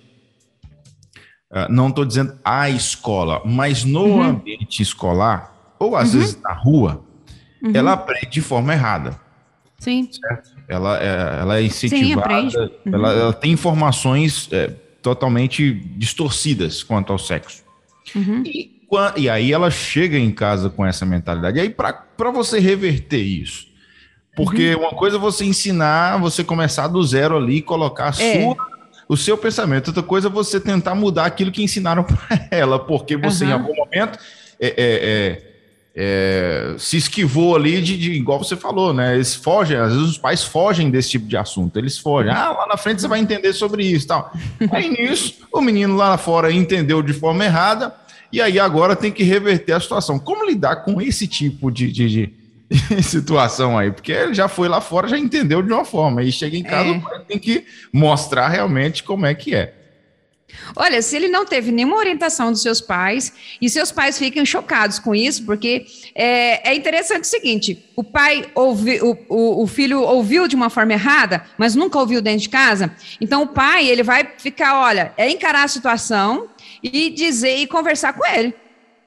Speaker 2: uh, não estou dizendo a escola, mas no uhum. ambiente escolar, ou às uhum. vezes na rua, uhum. ela aprende de forma errada.
Speaker 3: Sim. Certo?
Speaker 2: Ela, é, ela é incentivada, Sim, uhum. ela, ela, tem informações é, totalmente distorcidas quanto ao sexo. Uhum. E, e, aí ela chega em casa com essa mentalidade. E aí, para você reverter isso, porque uhum. uma coisa é você ensinar, você começar do zero ali, colocar a é. sua, o seu pensamento. Outra coisa é você tentar mudar aquilo que ensinaram [LAUGHS] para ela, porque você, uhum. em algum momento, é, é, é se esquivou ali de, de, igual você falou, né? Eles fogem, às vezes os pais fogem desse tipo de assunto, eles fogem. Ah, lá na frente você vai entender sobre isso tal. Aí nisso, o menino lá fora entendeu de forma errada, e aí agora tem que reverter a situação. Como lidar com esse tipo de, de, de [LAUGHS] situação aí? Porque ele já foi lá fora, já entendeu de uma forma, e chega em casa, é. tem que mostrar realmente como é que é.
Speaker 3: Olha, se ele não teve nenhuma orientação dos seus pais, e seus pais ficam chocados com isso, porque é, é interessante o seguinte: o pai ouvi, o, o, o, filho ouviu de uma forma errada, mas nunca ouviu dentro de casa. Então o pai ele vai ficar, olha, é encarar a situação e dizer e conversar com ele.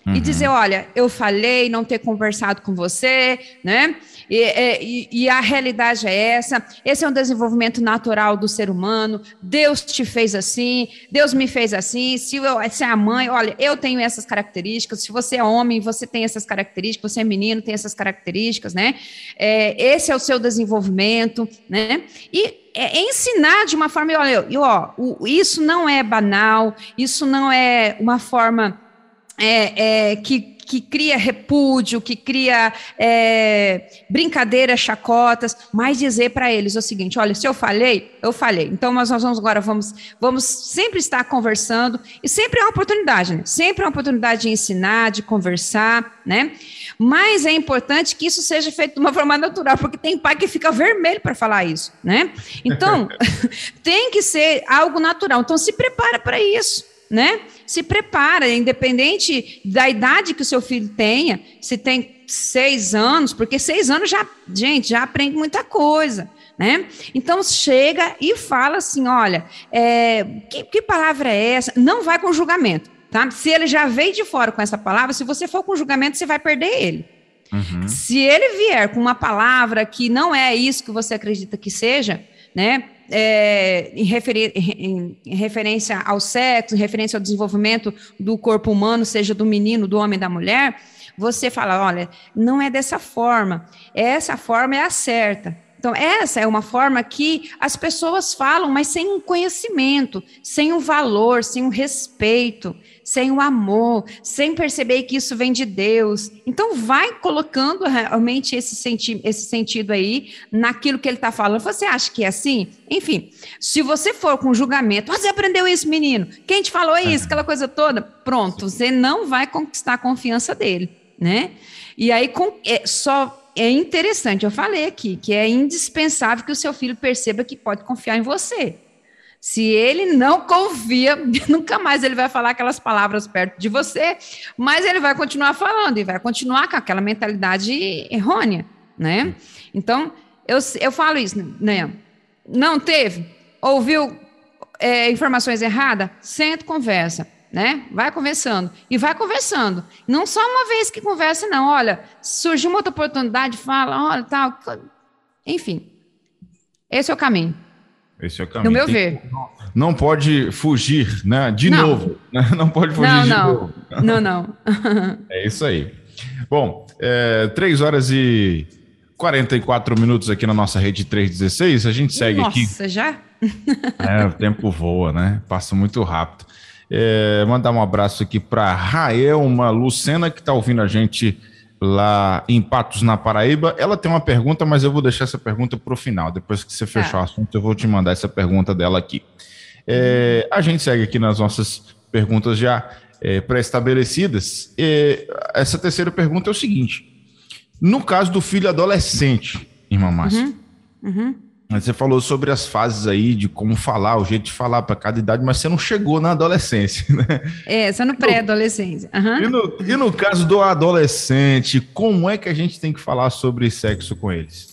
Speaker 3: Uhum. E dizer, olha, eu falei, não ter conversado com você, né? E, e, e, a realidade é essa. Esse é um desenvolvimento natural do ser humano. Deus te fez assim, Deus me fez assim. Se eu se é a mãe, olha, eu tenho essas características. Se você é homem, você tem essas características. Você é menino, tem essas características, né? É, esse é o seu desenvolvimento, né? E é ensinar de uma forma, olha, ó, isso não é banal, isso não é uma forma é, é, que que cria repúdio, que cria é, brincadeiras, chacotas, mas dizer para eles o seguinte: olha, se eu falei, eu falei. Então nós, nós vamos agora vamos, vamos sempre estar conversando e sempre é uma oportunidade, né? Sempre é uma oportunidade de ensinar, de conversar, né? Mas é importante que isso seja feito de uma forma natural, porque tem pai que fica vermelho para falar isso, né? Então [LAUGHS] tem que ser algo natural. Então se prepara para isso né? Se prepara, independente da idade que o seu filho tenha, se tem seis anos, porque seis anos já, gente, já aprende muita coisa. Né? Então chega e fala assim: olha, é, que, que palavra é essa? Não vai com julgamento. Tá? Se ele já veio de fora com essa palavra, se você for com julgamento, você vai perder ele. Uhum. Se ele vier com uma palavra que não é isso que você acredita que seja, né? É, em, referi em, referência ao sexo, em referência ao desenvolvimento do corpo humano, seja do menino, do homem, da mulher, você fala, olha, não é dessa forma, essa forma é a certa. Então, essa é uma forma que as pessoas falam, mas sem um conhecimento, sem um valor, sem um respeito, sem um amor, sem perceber que isso vem de Deus. Então, vai colocando realmente esse, senti esse sentido aí naquilo que ele está falando. Você acha que é assim? Enfim, se você for com julgamento, você aprendeu isso, menino? Quem te falou isso? Aquela coisa toda? Pronto, você não vai conquistar a confiança dele, né? E aí, com, é, só é interessante, eu falei aqui, que é indispensável que o seu filho perceba que pode confiar em você. Se ele não confia, [LAUGHS] nunca mais ele vai falar aquelas palavras perto de você, mas ele vai continuar falando e vai continuar com aquela mentalidade errônea, né? Então, eu, eu falo isso, né? Não teve? Ouviu é, informações erradas? Senta conversa né? Vai conversando. E vai conversando. Não só uma vez que conversa, não. Olha, surgiu uma outra oportunidade, fala, olha, tal. Enfim. Esse é o caminho.
Speaker 2: Esse é o caminho.
Speaker 3: No meu Tem, ver.
Speaker 2: Não pode fugir, né? De não. novo. Né? [LAUGHS] Não pode fugir
Speaker 3: não,
Speaker 2: de
Speaker 3: não.
Speaker 2: novo. [LAUGHS]
Speaker 3: Não, não.
Speaker 2: é isso aí. Bom, é, 3 horas e 44 minutos aqui na nossa rede 316. A gente segue
Speaker 3: nossa,
Speaker 2: aqui.
Speaker 3: Nossa, já? [LAUGHS]
Speaker 2: é, o tempo voa, né? Passa muito rápido. É, mandar um abraço aqui para Raelma Lucena, que está ouvindo a gente lá em Patos, na Paraíba. Ela tem uma pergunta, mas eu vou deixar essa pergunta para o final. Depois que você tá. fechar o assunto, eu vou te mandar essa pergunta dela aqui. É, a gente segue aqui nas nossas perguntas já é, pré-estabelecidas. É, essa terceira pergunta é o seguinte: no caso do filho adolescente, irmã Márcia, uhum. Uhum. Você falou sobre as fases aí de como falar, o jeito de falar para cada idade, mas você não chegou na adolescência, né?
Speaker 3: É, só no pré-adolescência. Uhum.
Speaker 2: E, e no caso do adolescente, como é que a gente tem que falar sobre sexo com eles?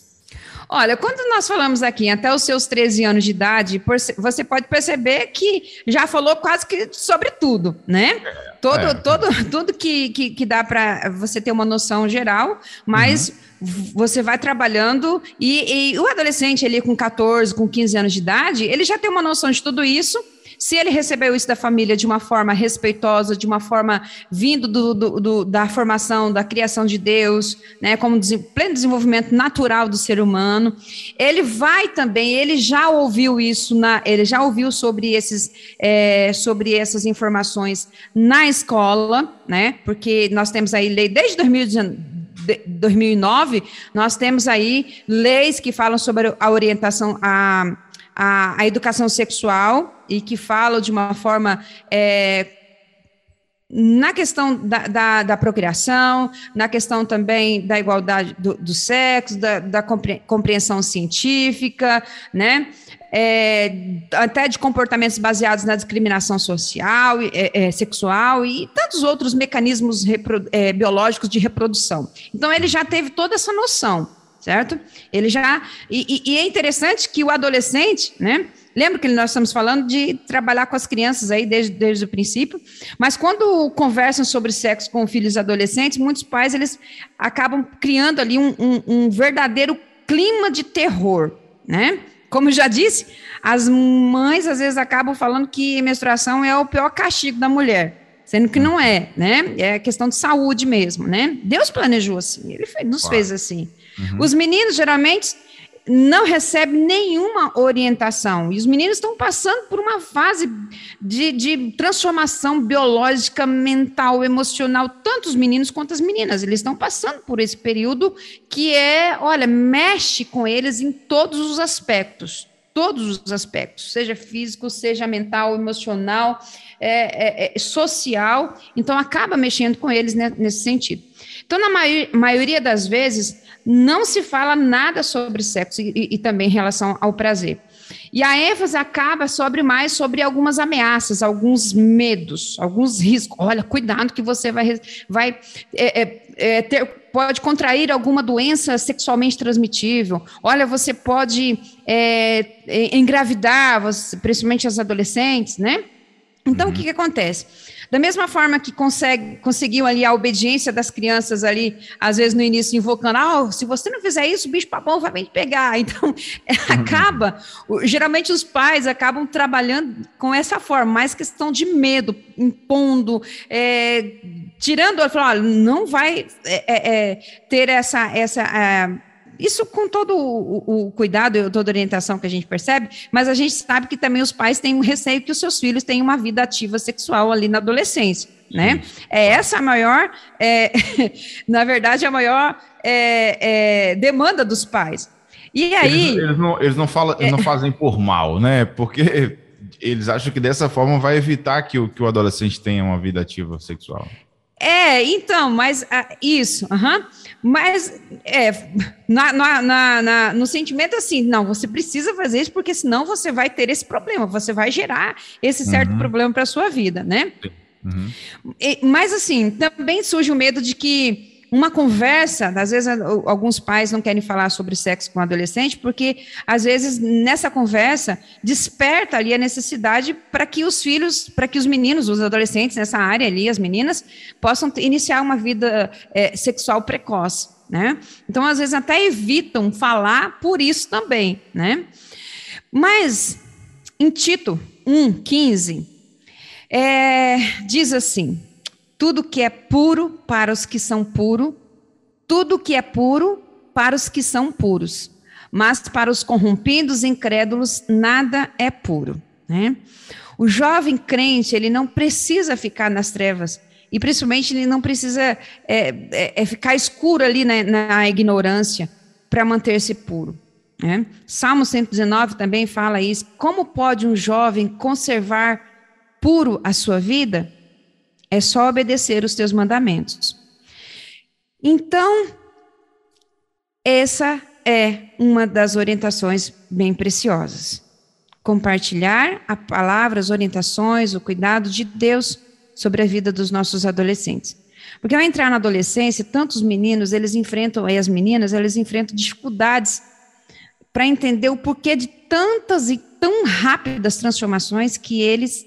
Speaker 3: Olha, quando nós falamos aqui até os seus 13 anos de idade, você pode perceber que já falou quase que sobre tudo, né? É, todo, é. todo, [LAUGHS] tudo que, que, que dá para você ter uma noção geral, mas. Uhum você vai trabalhando e, e, o adolescente ali com 14, com 15 anos de idade, ele já tem uma noção de tudo isso. Se ele recebeu isso da família de uma forma respeitosa, de uma forma vindo do, do, do, da formação, da criação de Deus, né, como des, pleno desenvolvimento natural do ser humano, ele vai também, ele já ouviu isso, na, ele já ouviu sobre, esses, é, sobre essas informações na escola, né, porque nós temos aí lei desde 2019 2009, nós temos aí leis que falam sobre a orientação, a, a, a educação sexual e que falam de uma forma é, na questão da, da, da, procriação, na questão também da igualdade do, do sexo, da, da, compreensão científica, né? é, até de comportamentos baseados na discriminação social, é, é, sexual e tantos outros mecanismos é, biológicos de reprodução. Então, ele já teve toda essa noção, certo? Ele já. E, e, é interessante que o adolescente, né? Lembra que nós estamos falando de trabalhar com as crianças aí desde, desde o princípio, mas quando conversam sobre sexo com filhos adolescentes, muitos pais eles acabam criando ali um, um, um verdadeiro clima de terror, né? Como já disse, as mães às vezes acabam falando que menstruação é o pior castigo da mulher, sendo que não é, né? É questão de saúde mesmo, né? Deus planejou assim, ele nos claro. fez assim. Uhum. Os meninos geralmente não recebem nenhuma orientação. E os meninos estão passando por uma fase de, de, transformação biológica, mental, emocional, tanto os meninos quanto as meninas. Eles estão passando por esse período que é, olha, mexe com eles em todos os aspectos. Todos os aspectos, seja físico, seja mental, emocional, é, é, é social. Então, acaba mexendo com eles nesse sentido. Então, na maioria das vezes, não se fala nada sobre sexo e, e, também em relação ao prazer. E a ênfase acaba sobre mais sobre algumas ameaças, alguns medos, alguns riscos. Olha, cuidado que você vai, vai é, é, é, ter, pode contrair alguma doença sexualmente transmitível. Olha, você pode é, é, engravidar, principalmente as adolescentes, né? Então, uhum. o que, que acontece? Da mesma forma que consegue, conseguiu ali a obediência das crianças ali, às vezes no início invocando, ah, se você não fizer isso, o bicho papão vai te pegar. [LAUGHS] Então, acaba, geralmente os pais acabam trabalhando com essa forma, mais questão de medo, impondo, é, tirando, olha, não vai é, é, é, ter essa, essa é, isso com todo o, o cuidado e toda a orientação que a gente percebe, mas a gente sabe que também os pais têm um receio que os seus filhos tenham uma vida ativa sexual ali na adolescência. Né? É essa a maior, é, [LAUGHS] na verdade, a maior é, é, demanda dos pais. E aí.
Speaker 2: Eles, eles não, eles não, falam, eles não é. fazem por mal, né? Porque eles acham que dessa forma vai evitar que o, que o adolescente tenha uma vida ativa sexual.
Speaker 3: É, então, mas ah, isso, uhum. Mas é, na, na, na, no sentimento assim, não, você precisa fazer isso porque senão você vai ter esse problema, você vai gerar esse certo uhum. problema para a sua vida, né? Uhum. E, mas assim, também surge o medo de que uma conversa, às vezes alguns pais não querem falar sobre sexo com o adolescente, porque às vezes nessa conversa desperta ali a necessidade para que os filhos, para que os meninos, os adolescentes nessa área ali, as meninas, possam iniciar uma vida é, sexual precoce, né? Então, às vezes até evitam falar por isso também, né? Mas em Tito 1, 15, é, diz assim: tudo que é puro para os que são puros, tudo que é puro para os que são puros, mas para os corrompidos e incrédulos nada é puro. Né? O jovem crente ele não precisa ficar nas trevas e principalmente ele não precisa é, é, é ficar escuro ali na, na ignorância para manter-se puro. Né? Salmo 119 também fala isso. Como pode um jovem conservar puro a sua vida? É só obedecer os teus mandamentos. Então, essa é uma das orientações bem preciosas. Compartilhar a palavra, as orientações, o cuidado de Deus sobre a vida dos nossos adolescentes. Porque ao entrar na adolescência, tantos meninos, eles enfrentam, e as meninas, eles enfrentam dificuldades para entender o porquê de tantas e tão rápidas transformações que eles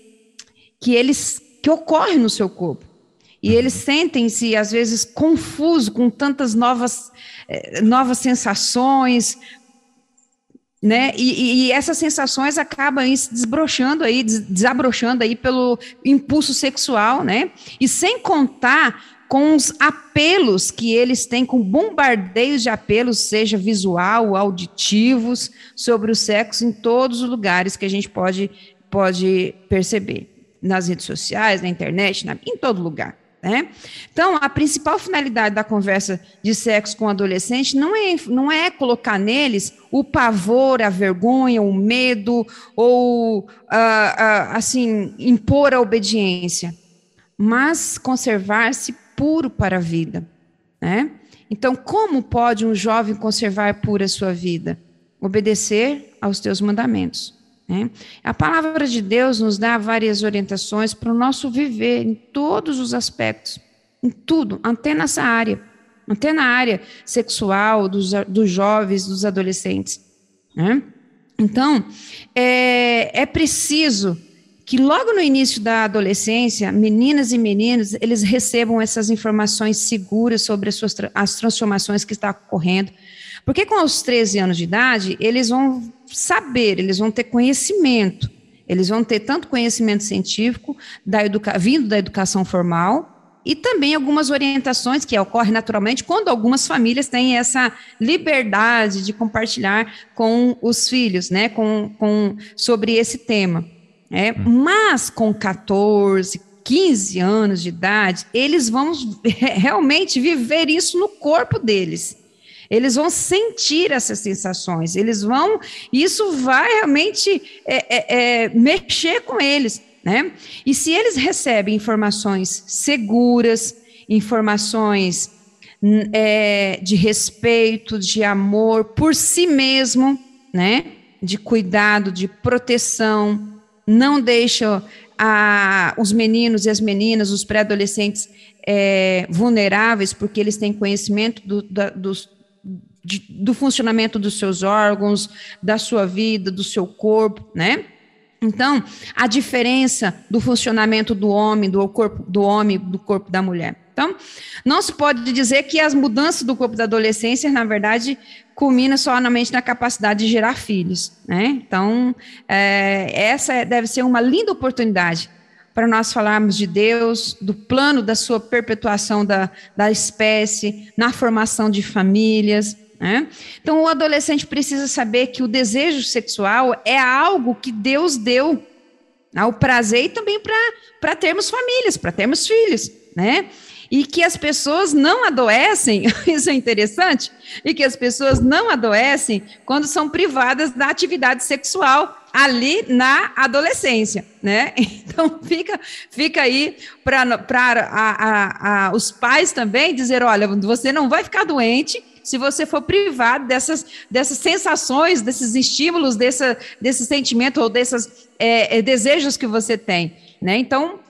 Speaker 3: que eles que ocorre no seu corpo. E eles sentem-se, às vezes, confusos com tantas novas, eh, novas sensações, né? E, e, essas sensações acabam se desbrochando aí, desabrochando aí pelo impulso sexual, né? E sem contar com os apelos que eles têm, com bombardeios de apelos, seja visual, auditivos, sobre o sexo em todos os lugares que a gente pode, pode perceber nas redes sociais, na internet, na, em todo lugar. Né? Então, a principal finalidade da conversa de sexo com o adolescente não é, não é colocar neles o pavor, a vergonha, o medo, ou, ah, ah, assim, impor a obediência, mas conservar-se puro para a vida. Né? Então, como pode um jovem conservar pura a sua vida? Obedecer aos teus mandamentos. Né? A palavra de Deus nos dá várias orientações para o nosso viver em todos os aspectos, em tudo, até nessa área, até na área sexual dos, dos jovens, dos adolescentes. Né? Então, é, é preciso que logo no início da adolescência, meninas e meninos, eles recebam essas informações seguras sobre as, suas, as transformações que estão ocorrendo. Porque com os 13 anos de idade, eles vão saber, eles vão ter conhecimento, eles vão ter tanto conhecimento científico da educa vindo da educação formal e também algumas orientações que ocorrem naturalmente quando algumas famílias têm essa liberdade de compartilhar com os filhos, né, com, com sobre esse tema. É, mas com 14, 15 anos de idade, eles vão [LAUGHS] realmente viver isso no corpo deles. Eles vão sentir essas sensações, eles vão, isso vai realmente é, é, é, mexer com eles, né? E se eles recebem informações seguras, informações é, de respeito, de amor por si mesmo, né? De cuidado, de proteção, não deixa a, os meninos e as meninas, os pré-adolescentes é, vulneráveis, porque eles têm conhecimento do, da, dos, de, do funcionamento dos seus órgãos, da sua vida, do seu corpo, né? Então, a diferença do funcionamento do homem, do corpo do homem, do corpo da mulher. Então, não se pode dizer que as mudanças do corpo da adolescência, na verdade, culmina somente na capacidade de gerar filhos. Né? Então, é, essa deve ser uma linda oportunidade para nós falarmos de Deus, do plano da sua perpetuação da, da espécie, na formação de famílias. Né? Então, o adolescente precisa saber que o desejo sexual é algo que Deus deu ao prazer e também para termos famílias, para termos filhos. Né? e que as pessoas não adoecem, [LAUGHS] isso é interessante, e que as pessoas não adoecem quando são privadas da atividade sexual ali na adolescência, né? [LAUGHS] Então fica, fica aí para os pais também dizer, olha, você não vai ficar doente se você for privado dessas, dessas sensações, desses estímulos, dessa, desse sentimento ou desses é, é, desejos que você tem, né? Então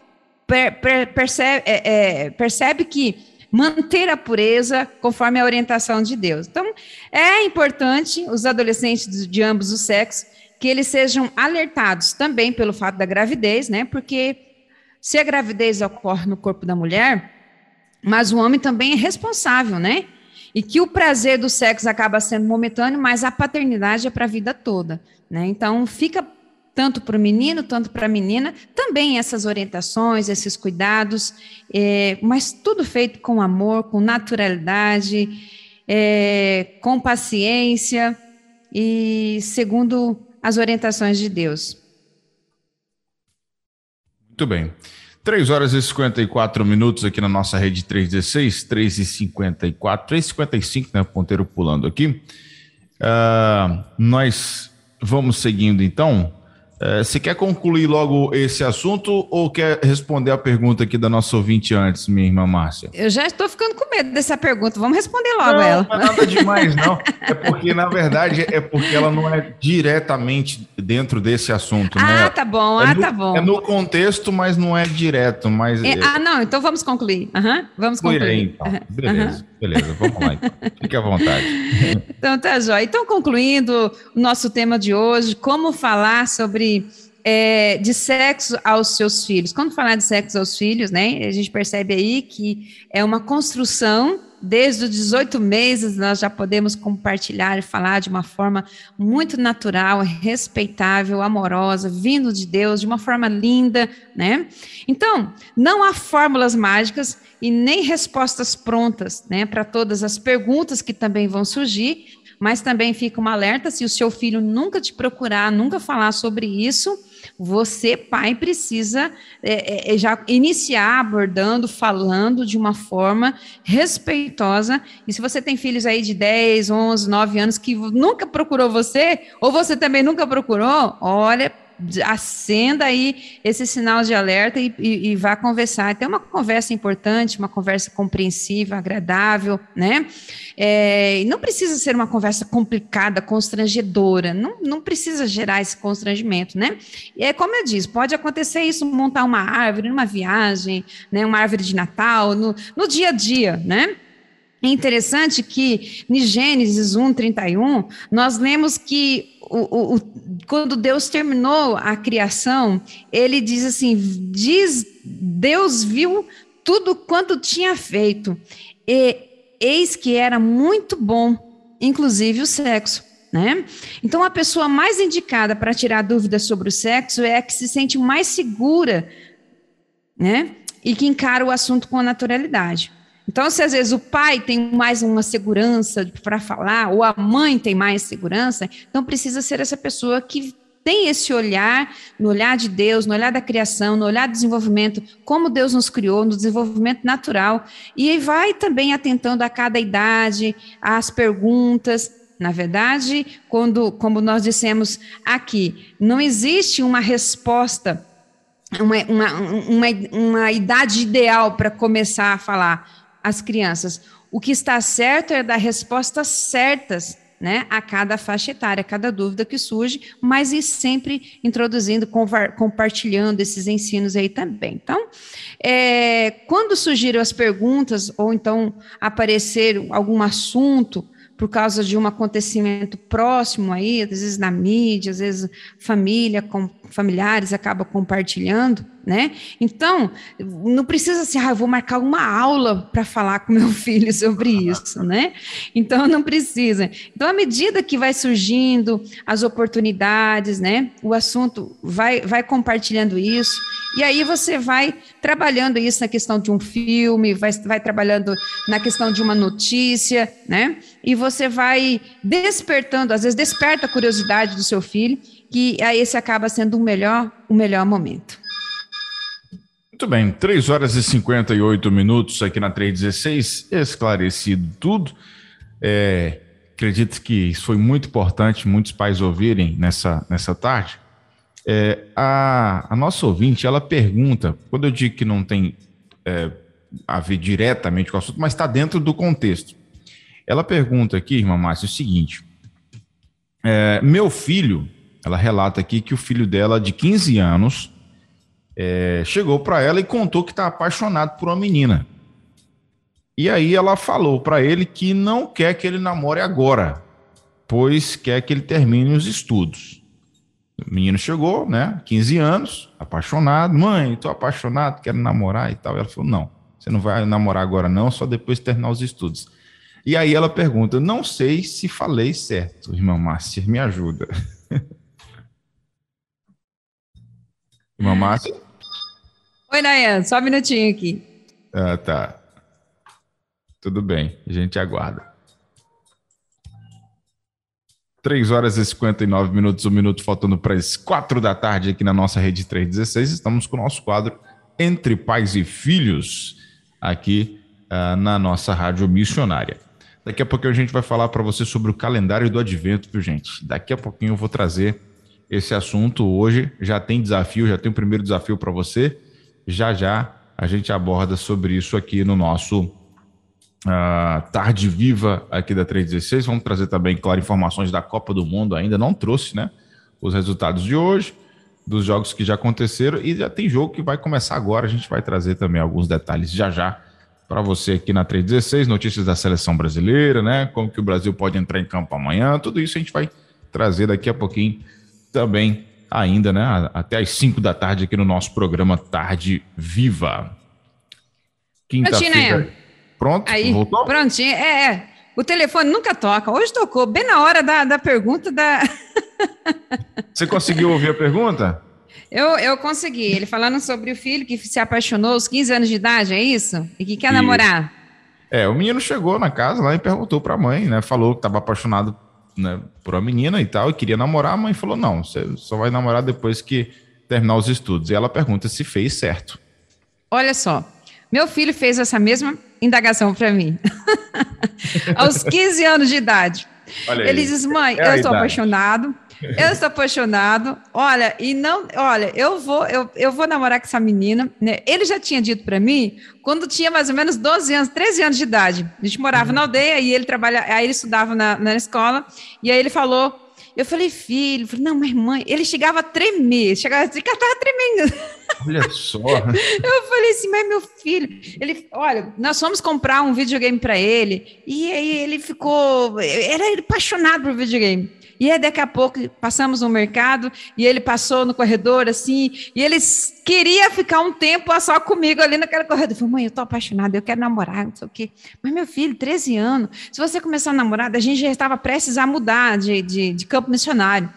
Speaker 3: per, per, percebe, é, é, percebe que manter a pureza conforme a orientação de Deus. Então, é importante os adolescentes de ambos os sexos que eles sejam alertados também pelo fato da gravidez, né? Porque se a gravidez ocorre no corpo da mulher, mas o homem também é responsável, né? E que o prazer do sexo acaba sendo momentâneo, mas a paternidade é para a vida toda, né? Então, fica tanto para o menino, tanto para a menina, também essas orientações, esses cuidados, é, mas tudo feito com amor, com naturalidade, é, com paciência e segundo as orientações de Deus.
Speaker 2: Muito bem. 3 horas e 54 minutos aqui na nossa rede 316, 3 e 54, 3 e 55, né? Ponteiro pulando aqui. Uh, nós vamos seguindo então. É, você quer concluir logo esse assunto ou quer responder a pergunta aqui da nossa ouvinte antes, minha irmã Márcia?
Speaker 3: Eu já estou ficando com medo dessa pergunta. Vamos responder logo
Speaker 2: não,
Speaker 3: ela.
Speaker 2: Não é nada demais, não. [LAUGHS] É porque, na verdade, é porque ela não é diretamente dentro desse assunto.
Speaker 3: Ah,
Speaker 2: né?
Speaker 3: tá bom.
Speaker 2: É
Speaker 3: ah,
Speaker 2: no,
Speaker 3: tá bom.
Speaker 2: É no contexto, mas não é direto. Mas
Speaker 3: é, ah, não. Então vamos concluir. Uhum, vamos concluir. Aí,
Speaker 2: então. Beleza, uhum. Beleza. Vamos lá. Então. Fique à vontade. [LAUGHS]
Speaker 3: Então, tá, Jóia. Então, concluindo o nosso tema de hoje, como falar sobre é, de sexo aos seus filhos. Quando falar de sexo aos filhos, né, a gente percebe aí que é uma construção. Desde os 18 meses, nós já podemos compartilhar e falar de uma forma muito natural, respeitável, amorosa, vindo de Deus, de uma forma linda, né? Então, não há fórmulas mágicas e nem respostas prontas, né, para todas as perguntas que também vão surgir, mas também fica uma alerta se o seu filho nunca te procurar, nunca falar sobre isso, você, pai, precisa é, é, é, já iniciar abordando, falando de uma forma respeitosa. E se você tem filhos aí de 10, 11, 9 anos que nunca procurou você, ou você também nunca procurou, olha, acenda aí esse sinal de alerta e, e, e vá conversar. Tem uma conversa importante, uma conversa compreensiva, agradável, né? É, não precisa ser uma conversa complicada, constrangedora, não, não precisa gerar esse constrangimento, né? E é como eu disse, pode acontecer isso, montar uma árvore numa viagem, né? Uma árvore de Natal, no, no dia a dia, né? É interessante que em Gênesis 1, 31, nós lemos que o, o, quando Deus terminou a criação, ele diz assim: diz, Deus viu tudo quanto tinha feito, e eis que era muito bom, inclusive o sexo. Né? Então, a pessoa mais indicada para tirar dúvidas sobre o sexo é a que se sente mais segura né? e que encara o assunto com naturalidade. Então, se às vezes o pai tem mais uma segurança para falar, ou a mãe tem mais segurança, então precisa ser essa pessoa que tem esse olhar, no olhar de Deus, no olhar da criação, no olhar do desenvolvimento, como Deus nos criou, no desenvolvimento natural, e vai também atentando a cada idade, às perguntas. Na verdade, quando, como nós dissemos aqui, não existe uma resposta, uma, uma, uma, uma idade ideal para começar a falar as crianças. O que está certo é dar respostas certas né, a cada faixa etária, a cada dúvida que surge, mas e sempre introduzindo, compartilhando esses ensinos aí também. Então, é, quando surgiram as perguntas, ou então aparecer algum assunto por causa de um acontecimento próximo aí, às vezes na mídia, às vezes família, com, familiares acaba compartilhando, né? Então, não precisa assim, ah, eu vou marcar uma aula para falar com meu [LAUGHS] filho sobre isso, né? Então, não precisa. Então, à medida que vai surgindo as oportunidades, né? O assunto vai, vai compartilhando isso, e aí você vai trabalhando isso na questão de um filme, vai, vai trabalhando na questão de uma notícia, né? E você vai despertando, às vezes desperta a curiosidade do seu filho, que aí esse acaba sendo o melhor, o melhor momento.
Speaker 2: Muito bem, 3 horas e 58 minutos aqui na 316, esclarecido tudo. É, acredito que isso foi muito importante, muitos pais ouvirem nessa, nessa tarde. É, a, a nossa ouvinte, ela pergunta, quando eu digo que não tem é, a ver diretamente com o assunto, mas está dentro do contexto. Ela pergunta aqui, irmã Márcia, o seguinte: é, meu filho, ela relata aqui que o filho dela, de 15 anos, é, chegou para ela e contou que está apaixonado por uma menina. E aí ela falou para ele que não quer que ele namore agora, pois quer que ele termine os estudos. O menino chegou, né? 15 anos, apaixonado. Mãe, tô apaixonado, quero namorar e tal. ela falou: não, você não vai namorar agora, não, só depois de terminar os estudos. E aí ela pergunta: não sei se falei certo, irmã Márcia, me ajuda. [LAUGHS] irmã Márcia?
Speaker 3: Oi, Nayan, só um minutinho aqui.
Speaker 2: Ah, tá. Tudo bem, a gente aguarda. 3 horas e 59 minutos, um minuto faltando para as 4 da tarde aqui na nossa rede 316. Estamos com o nosso quadro Entre Pais e Filhos, aqui uh, na nossa rádio missionária. Daqui a pouquinho a gente vai falar para você sobre o calendário do advento, viu, gente? Daqui a pouquinho eu vou trazer esse assunto. Hoje já tem desafio, já tem o primeiro desafio para você já já a gente aborda sobre isso aqui no nosso uh, Tarde Viva aqui da 316. Vamos trazer também, claro, informações da Copa do Mundo. Ainda não trouxe, né? Os resultados de hoje, dos jogos que já aconteceram e já tem jogo que vai começar agora. A gente vai trazer também alguns detalhes já já para você aqui na 316, notícias da seleção brasileira, né? Como que o Brasil pode entrar em campo amanhã, tudo isso a gente vai trazer daqui a pouquinho também ainda, né? Até às 5 da tarde aqui no nosso programa Tarde Viva.
Speaker 3: Quinta-feira.
Speaker 2: Pronto?
Speaker 3: Aí, Voltou? Prontinho. É, é. O telefone nunca toca. Hoje tocou, bem na hora da, da pergunta da. [LAUGHS]
Speaker 2: Você conseguiu ouvir a pergunta?
Speaker 3: Eu, eu consegui. Ele falando sobre o filho que se apaixonou aos 15 anos de idade, é isso? E que quer namorar.
Speaker 2: É, o menino chegou na casa lá e perguntou para a mãe, né? Falou que estava apaixonado né, por uma menina e tal, e queria namorar, a mãe falou: não, você só vai namorar depois que terminar os estudos. E ela pergunta se fez certo.
Speaker 3: Olha só, meu filho fez essa mesma indagação para mim, [LAUGHS] aos 15 anos de idade. Ele diz: mãe, é eu estou apaixonado [LAUGHS] eu estou apaixonado. Olha, e não, olha, eu vou, eu, eu vou namorar com essa menina. Né? Ele já tinha dito para mim quando tinha mais ou menos 12 anos, 13 anos de idade. A gente morava uhum. na aldeia e ele trabalha, aí ele estudava na, na escola e aí ele falou Eu falei, filho, falei, não, mas mãe, ele chegava a tremer, chegava assim, tava tremendo. [LAUGHS]
Speaker 2: Olha só.
Speaker 3: Eu falei assim, mas meu filho, ele, olha, nós fomos comprar um videogame para ele, e aí ele ficou, era apaixonado por videogame. E aí, daqui a pouco, passamos no mercado e ele passou no corredor, assim, e ele queria ficar um tempo só comigo ali naquele corredor. Eu falei, mãe, eu tô apaixonada, eu quero namorar, não sei o quê. Mas, meu filho, 13 anos, se você começar a namorar, a gente já estava prestes a mudar de, de, de campo missionário.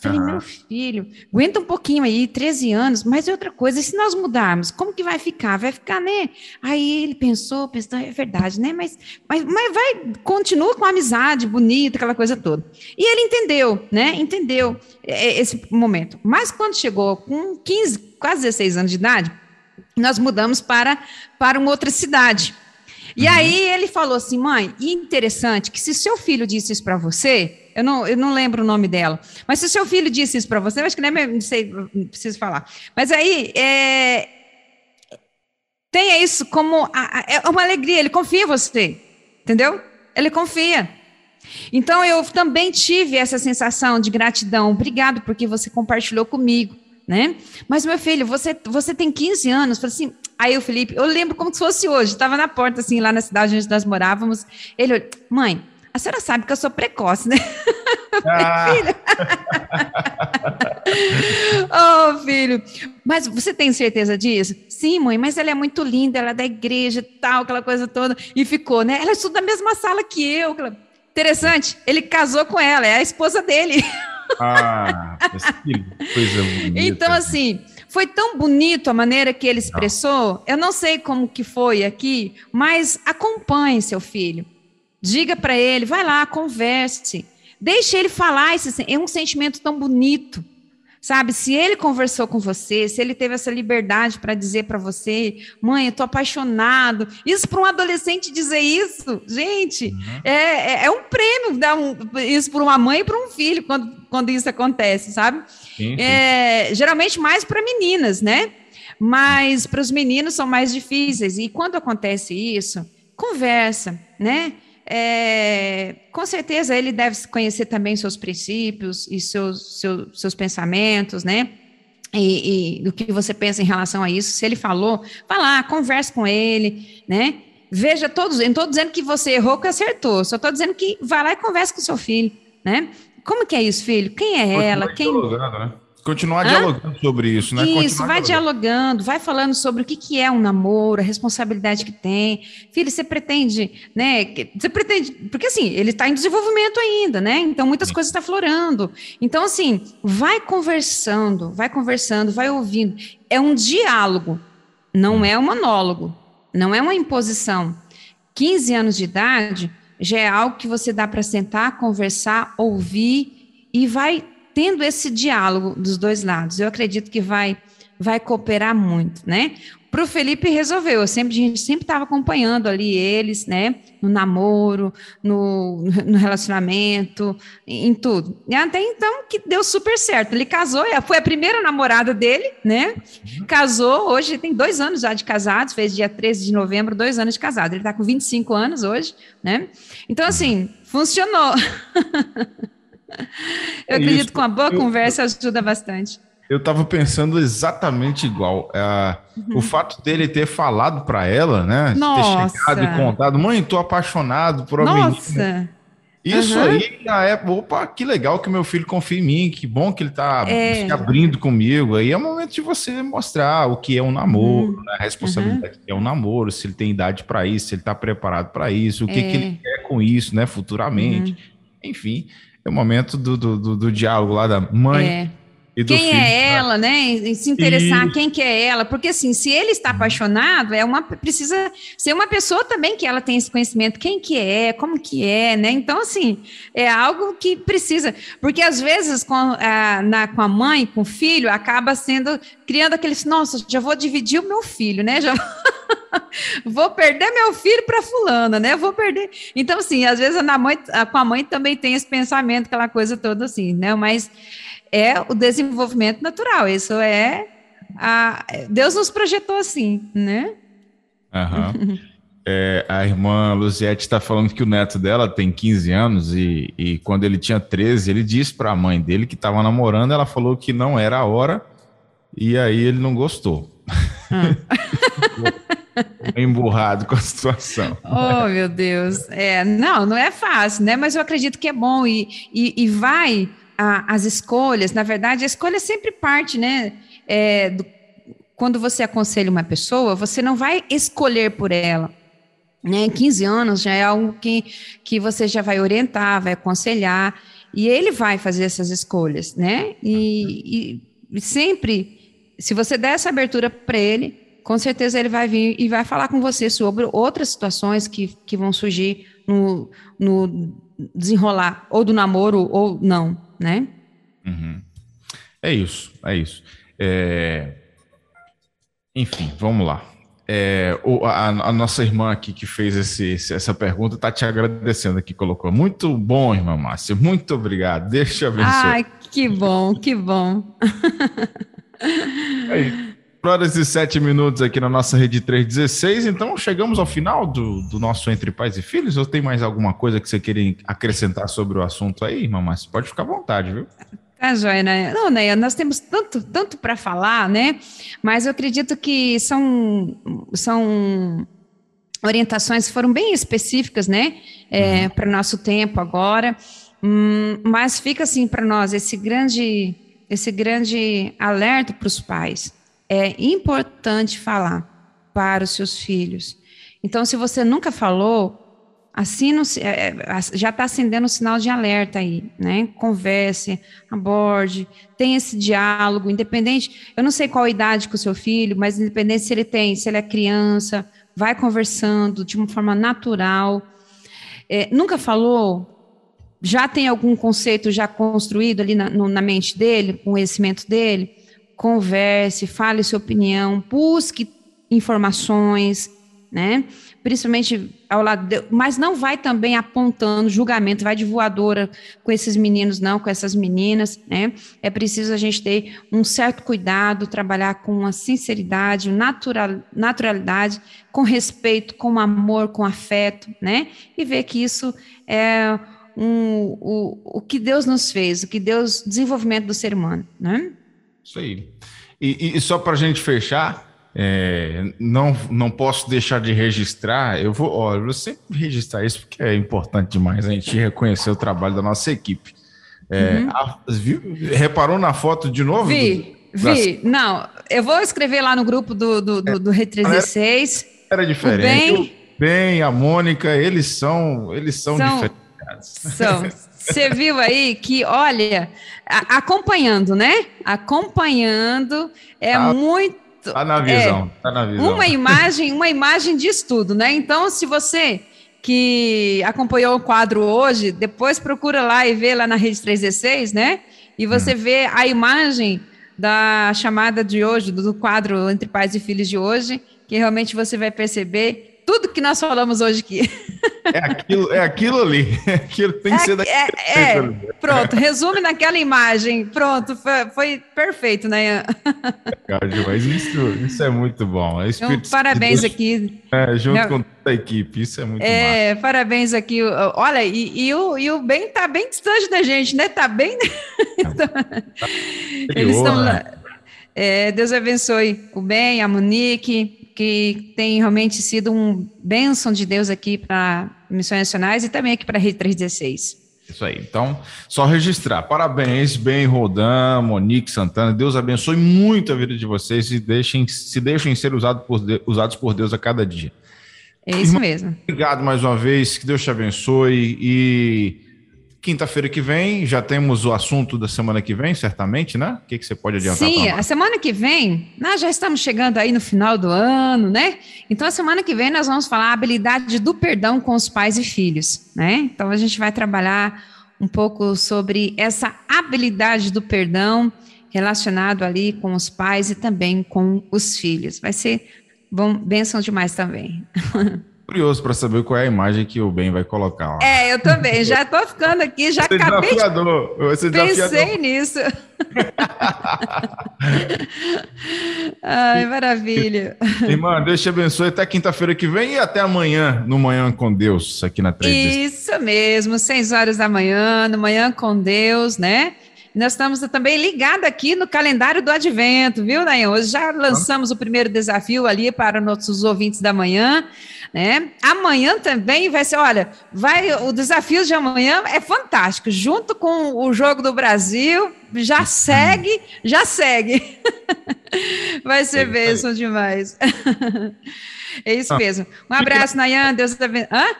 Speaker 3: Falei, uhum. meu filho, aguenta um pouquinho aí, 13 anos, mas é outra coisa, e se nós mudarmos, como que vai ficar? Vai ficar, né? Aí ele pensou, pensou, é verdade, né? Mas, mas, mas vai, continua com a amizade bonita, aquela coisa toda. E ele entendeu, né? Entendeu é, é, esse momento. Mas quando chegou com 15, quase 16 anos de idade, nós mudamos para, para uma outra cidade. E uhum. aí ele falou assim, mãe, interessante que se seu filho disse isso para você, eu não, eu não lembro o nome dela. Mas se o seu filho disse isso para você, eu acho que nem não sei, não preciso falar. Mas aí, é, tenha isso como a, a, é uma alegria, ele confia em você, entendeu? Ele confia. Então eu também tive essa sensação de gratidão. Obrigado porque você compartilhou comigo, né? Mas meu filho, você você tem 15 anos, falei assim, aí o Felipe, eu lembro como se fosse hoje, estava na porta assim lá na cidade onde nós morávamos. Ele, mãe, a senhora sabe que eu sou precoce, né? Ah. [LAUGHS] filho. [LAUGHS] oh, filho. Mas você tem certeza disso? Sim, mãe, mas ela é muito linda, ela é da igreja e tal, aquela coisa toda. E ficou, né? Ela estuda na mesma sala que eu. Interessante, ele casou com ela, é a esposa dele.
Speaker 2: Ah, que coisa [LAUGHS] bonita.
Speaker 3: Então, assim, foi tão bonito a maneira que ele expressou. Eu não sei como que foi aqui, mas acompanhe seu filho. Diga para ele, vai lá, converse. Deixe ele falar, esse, é um sentimento tão bonito. Sabe, se ele conversou com você, se ele teve essa liberdade para dizer para você, mãe, eu tô apaixonado. Isso para um adolescente dizer isso, gente, uhum. é, é, é, um prêmio dar um, isso para uma mãe e para um filho quando, quando isso acontece, sabe? Sim, sim. É, geralmente mais para meninas, né? Mas para os meninos são mais difíceis. E quando acontece isso, conversa, né? É, com certeza ele deve conhecer também seus princípios e seus, seus, seus pensamentos, né? E, e do que você pensa em relação a isso. Se ele falou, vá lá, converse com ele, né? Veja todos, não estou dizendo que você errou que acertou, só estou dizendo que vá lá e converse com seu filho, né? Como que é isso, filho? Quem é ela? Quem... Né?
Speaker 2: Continuar Hã? dialogando sobre isso, né?
Speaker 3: Isso,
Speaker 2: Continuar
Speaker 3: vai dialogando. dialogando, vai falando sobre o que, que é um namoro, a responsabilidade que tem. Filho, você pretende, né? Você pretende. Porque assim, ele está em desenvolvimento ainda, né? Então muitas Sim. coisas estão tá florando. Então, assim, vai conversando, vai conversando, vai ouvindo. É um diálogo, não é um monólogo, não é uma imposição. 15 anos de idade já é algo que você dá para sentar, conversar, ouvir e vai tendo esse diálogo dos dois lados, eu acredito que vai vai cooperar muito, né? Para o Felipe resolveu, eu sempre, a gente sempre estava acompanhando ali eles, né? No namoro, no, [LAUGHS] no relacionamento, em tudo. E até então que deu super certo. Ele casou, é, foi a primeira namorada dele, né? Casou, hoje tem dois anos já de casados, fez dia 13 de novembro, dois anos de casado. Ele está com 25 anos hoje, né? Então, assim, funcionou. [LAUGHS] [LAUGHS] Eu é acredito que uma boa eu, conversa ajuda bastante.
Speaker 2: Eu estava pensando exatamente igual. É, uhum. O fato dele ter falado para ela, né?
Speaker 3: Nossa.
Speaker 2: Ter chegado e contado, mãe, tô apaixonado por uma Nossa. menina. Isso uhum. aí já é, opa, que legal que meu filho confia em mim, que bom que ele está é. se abrindo comigo. Aí é o momento de você mostrar o que é um namoro, uhum. né? a responsabilidade uhum. que é um namoro, se ele tem idade para isso, se ele está preparado para isso, o que, é. que ele quer com isso, né, futuramente. Uhum. Enfim, é o momento do, do, do, do diálogo lá da mãe. É.
Speaker 3: Quem é filho, é ela, né? E se interessar e... quem que é ela, porque assim, se ele está apaixonado, é uma precisa ser uma pessoa também que ela tem esse conhecimento, quem que é, como que é, né? Então assim, é algo que precisa, porque às vezes com a, na, com a mãe, com o filho, acaba sendo criando aqueles, nossa, já vou dividir o meu filho, né? [LAUGHS] Já vou perder meu filho para fulana, né? Vou perder. Então, assim, às vezes a mãe, a, com a mãe também tem esse pensamento, aquela coisa toda assim, né? Mas é o desenvolvimento natural. Isso é a, Deus nos projetou assim, né?
Speaker 2: Uhum. É, a irmã Luziette está falando que o neto dela tem 15 anos e, e quando ele tinha 13, ele disse para a mãe dele que estava namorando. Ela falou que não era a hora e aí ele não gostou. Hum. emburrado com a situação.
Speaker 3: Oh, meu Deus. É, não, não é fácil, né? Mas eu acredito que é bom e, e, e vai a, as escolhas. Na verdade, a escolha sempre parte, né? É, do, quando você aconselha uma pessoa, você não vai escolher por ela. Né? 15 anos já é algo que, que você já vai orientar, vai aconselhar, e ele vai fazer essas escolhas, né? E, e, e sempre, se você der essa abertura para ele, com certeza ele vai vir e vai falar com você sobre outras situações que, que vão surgir no, no desenrolar ou do namoro ou não, né?
Speaker 2: Uhum. É isso, é isso. É... Enfim, vamos lá. É, a, a, nossa irmã aqui que fez esse, essa pergunta está te agradecendo aqui, colocou. Muito bom, irmã Márcia. Muito obrigado. Deixa eu abençoar.
Speaker 3: Ai, que bom, que bom.
Speaker 2: Aí, horas e sete minutos aqui na nossa rede 316. Então, chegamos ao final do, do nosso Entre Pais e Filhos. Ou tem mais alguma coisa que você queria acrescentar sobre o assunto aí, mamãe? Você pode ficar à vontade, viu?
Speaker 3: Tá joia, né? Não, né? Nós temos tanto, tanto para falar, né? Mas eu acredito que são, são orientações que foram bem específicas, né? É, uhum. Para o nosso tempo agora. Hum, mas fica assim para nós esse grande, esse grande alerta para os pais é importante falar para os seus filhos. Então, se você nunca falou, assim é, já está acendendo o sinal de alerta aí, né? Converse, aborde, tenha esse diálogo, independente. Eu não sei qual idade com o seu filho, mas independente se ele tem, se ele é criança, vai conversando de uma forma natural. É, nunca falou? Já tem algum conceito já construído ali na, no, na mente dele, conhecimento dele? Converse, fale sua opinião, busque informações, né? Principalmente ao lado, de, mas não vai também apontando julgamento, vai de voadora com esses meninos, não, com essas meninas, né? É preciso a gente ter um certo cuidado, trabalhar com uma sinceridade, natural, naturalidade, com respeito, com amor, com afeto, né? E ver que isso é um, o, o que Deus nos fez, o que Deus, desenvolvimento do ser humano, né?
Speaker 2: Isso aí. E, e só para a gente fechar, é, não, não posso deixar de registrar. Eu vou, ó, eu vou sempre registrar isso porque é importante demais a gente reconhecer o trabalho da nossa equipe. É, uhum. a, viu, reparou na foto de novo?
Speaker 3: Vi, do, vi. Das... Não, eu vou escrever lá no grupo do, do, do, do Re36.
Speaker 2: Era, era diferente. O bem, o bem, a Mônica, eles são, eles são, são diferentes.
Speaker 3: São. [LAUGHS] Você viu aí que, olha, a, acompanhando, né? Acompanhando é tá, muito.
Speaker 2: Tá na visão,
Speaker 3: é,
Speaker 2: tá na visão.
Speaker 3: Uma imagem, uma imagem de estudo, né? Então, se você que acompanhou o quadro hoje, depois procura lá e vê lá na Rede 316, né? E você hum. vê a imagem da chamada de hoje, do quadro Entre Pais e Filhos de hoje, que realmente você vai perceber tudo que nós falamos hoje aqui.
Speaker 2: É aquilo, é aquilo ali. [LAUGHS] É aquilo tem que é, ser daquele
Speaker 3: é, é, Pronto, resume naquela imagem. Pronto, foi, foi perfeito, né?
Speaker 2: Mas isso, isso é muito bom. É
Speaker 3: então, parabéns aqui.
Speaker 2: É, junto com toda a equipe, isso é muito
Speaker 3: É, massa. parabéns aqui. Olha, e, e, o, e o bem tá bem distante da gente, né? Tá bem. [LAUGHS] Eles estão lá. Né? É, Deus abençoe o bem, a Monique, que tem realmente sido um bênção de Deus aqui para Missões Nacionais e também aqui para a Rede 316.
Speaker 2: Isso aí. Então, só registrar. Parabéns, bem, Rodan, Monique Santana. Deus abençoe muito a vida de vocês e deixem, se deixem ser usado por Deus, usados por Deus a cada dia.
Speaker 3: É isso Irmão, mesmo.
Speaker 2: Obrigado mais uma vez. Que Deus te abençoe e Quinta-feira que vem, já temos o assunto da semana que vem, certamente, né? O que, que você pode adiantar?
Speaker 3: Sim, a semana que vem, nós já estamos chegando aí no final do ano, né? Então, a semana que vem, nós vamos falar a habilidade do perdão com os pais e filhos, né? Então, a gente vai trabalhar um pouco sobre essa habilidade do perdão relacionado ali com os pais e também com os filhos. Vai ser bom, bênção demais também. [LAUGHS]
Speaker 2: curioso para saber qual é a imagem que o Ben vai colocar lá.
Speaker 3: É, eu também. Já tô ficando aqui, já Você é acabei. Desafiador. Você é Pensei desafiador. nisso. [LAUGHS] Ai, maravilha.
Speaker 2: Irmã, Deus te abençoe até quinta-feira que vem e até amanhã, no Manhã com Deus, aqui na 3
Speaker 3: Isso mesmo, 6 horas da manhã, no Manhã com Deus, né? Nós estamos também ligados aqui no calendário do Advento, viu, Nayan? Hoje já lançamos o primeiro desafio ali para nossos ouvintes da manhã. Né? Amanhã também vai ser, olha, vai o desafio de amanhã é fantástico, junto com o jogo do Brasil, já segue, já segue. [LAUGHS] vai ser bênção demais. [LAUGHS] é isso ah, mesmo. Um abraço, Nayan, Deus abençoe.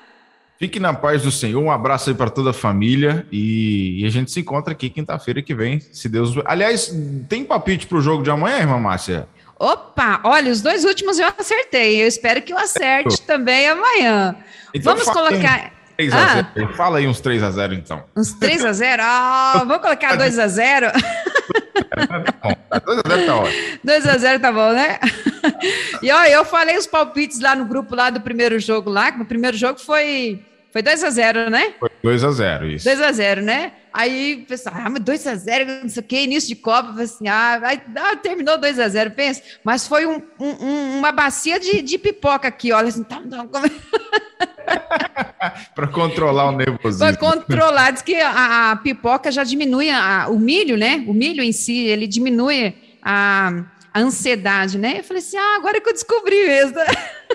Speaker 2: Fique na paz do Senhor. Um abraço aí para toda a família e, e, a gente se encontra aqui quinta-feira que vem, se Deus. Aliás, tem palpite para o jogo de amanhã, irmã Márcia?
Speaker 3: Opa, olha, os dois últimos eu acertei. Eu espero que eu acerte [LAUGHS] também amanhã. Então, vamos colocar.
Speaker 2: 3 a 0. Ah. Fala aí uns 3 a 0 então.
Speaker 3: Uns 3 a 0? Ah, [LAUGHS] vamos colocar 2 a 0. tá bom. 2 a 0 tá ótimo. 2 a 0 tá bom, né? [LAUGHS] E ó, eu falei os palpites lá no grupo lá do primeiro jogo lá, que no primeiro jogo foi foi 2x0, né? Foi
Speaker 2: 2x0, isso.
Speaker 3: 2x0, né? Aí o pessoal, ah, mas 2x0, não sei o que, início de Copa, assim, ah, aí, ah terminou 2x0, pensa. Mas foi um, um, uma bacia de, de pipoca aqui, olha assim, tá, tá, como... [LAUGHS]
Speaker 2: para controlar o nervosismo.
Speaker 3: Para controlar, diz que a, a pipoca já diminui a, o milho, né? O milho em si, ele diminui a, a ansiedade, né? Eu falei assim, ah, agora que eu descobri mesmo.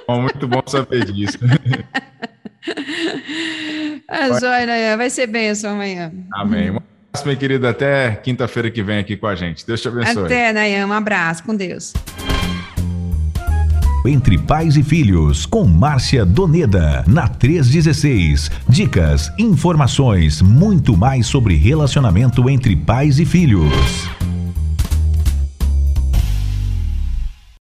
Speaker 2: Bom, muito bom saber disso. [LAUGHS] [LAUGHS]
Speaker 3: A é, joia, vai ser benção amanhã.
Speaker 2: Amém. Um abraço, minha querida. Até quinta-feira que vem aqui com a gente. Deus te abençoe.
Speaker 3: Até, Nayan. Um abraço. Com Deus.
Speaker 1: Entre Pais e Filhos, com Márcia Doneda, na 316. Dicas, informações, muito mais sobre relacionamento entre pais e filhos.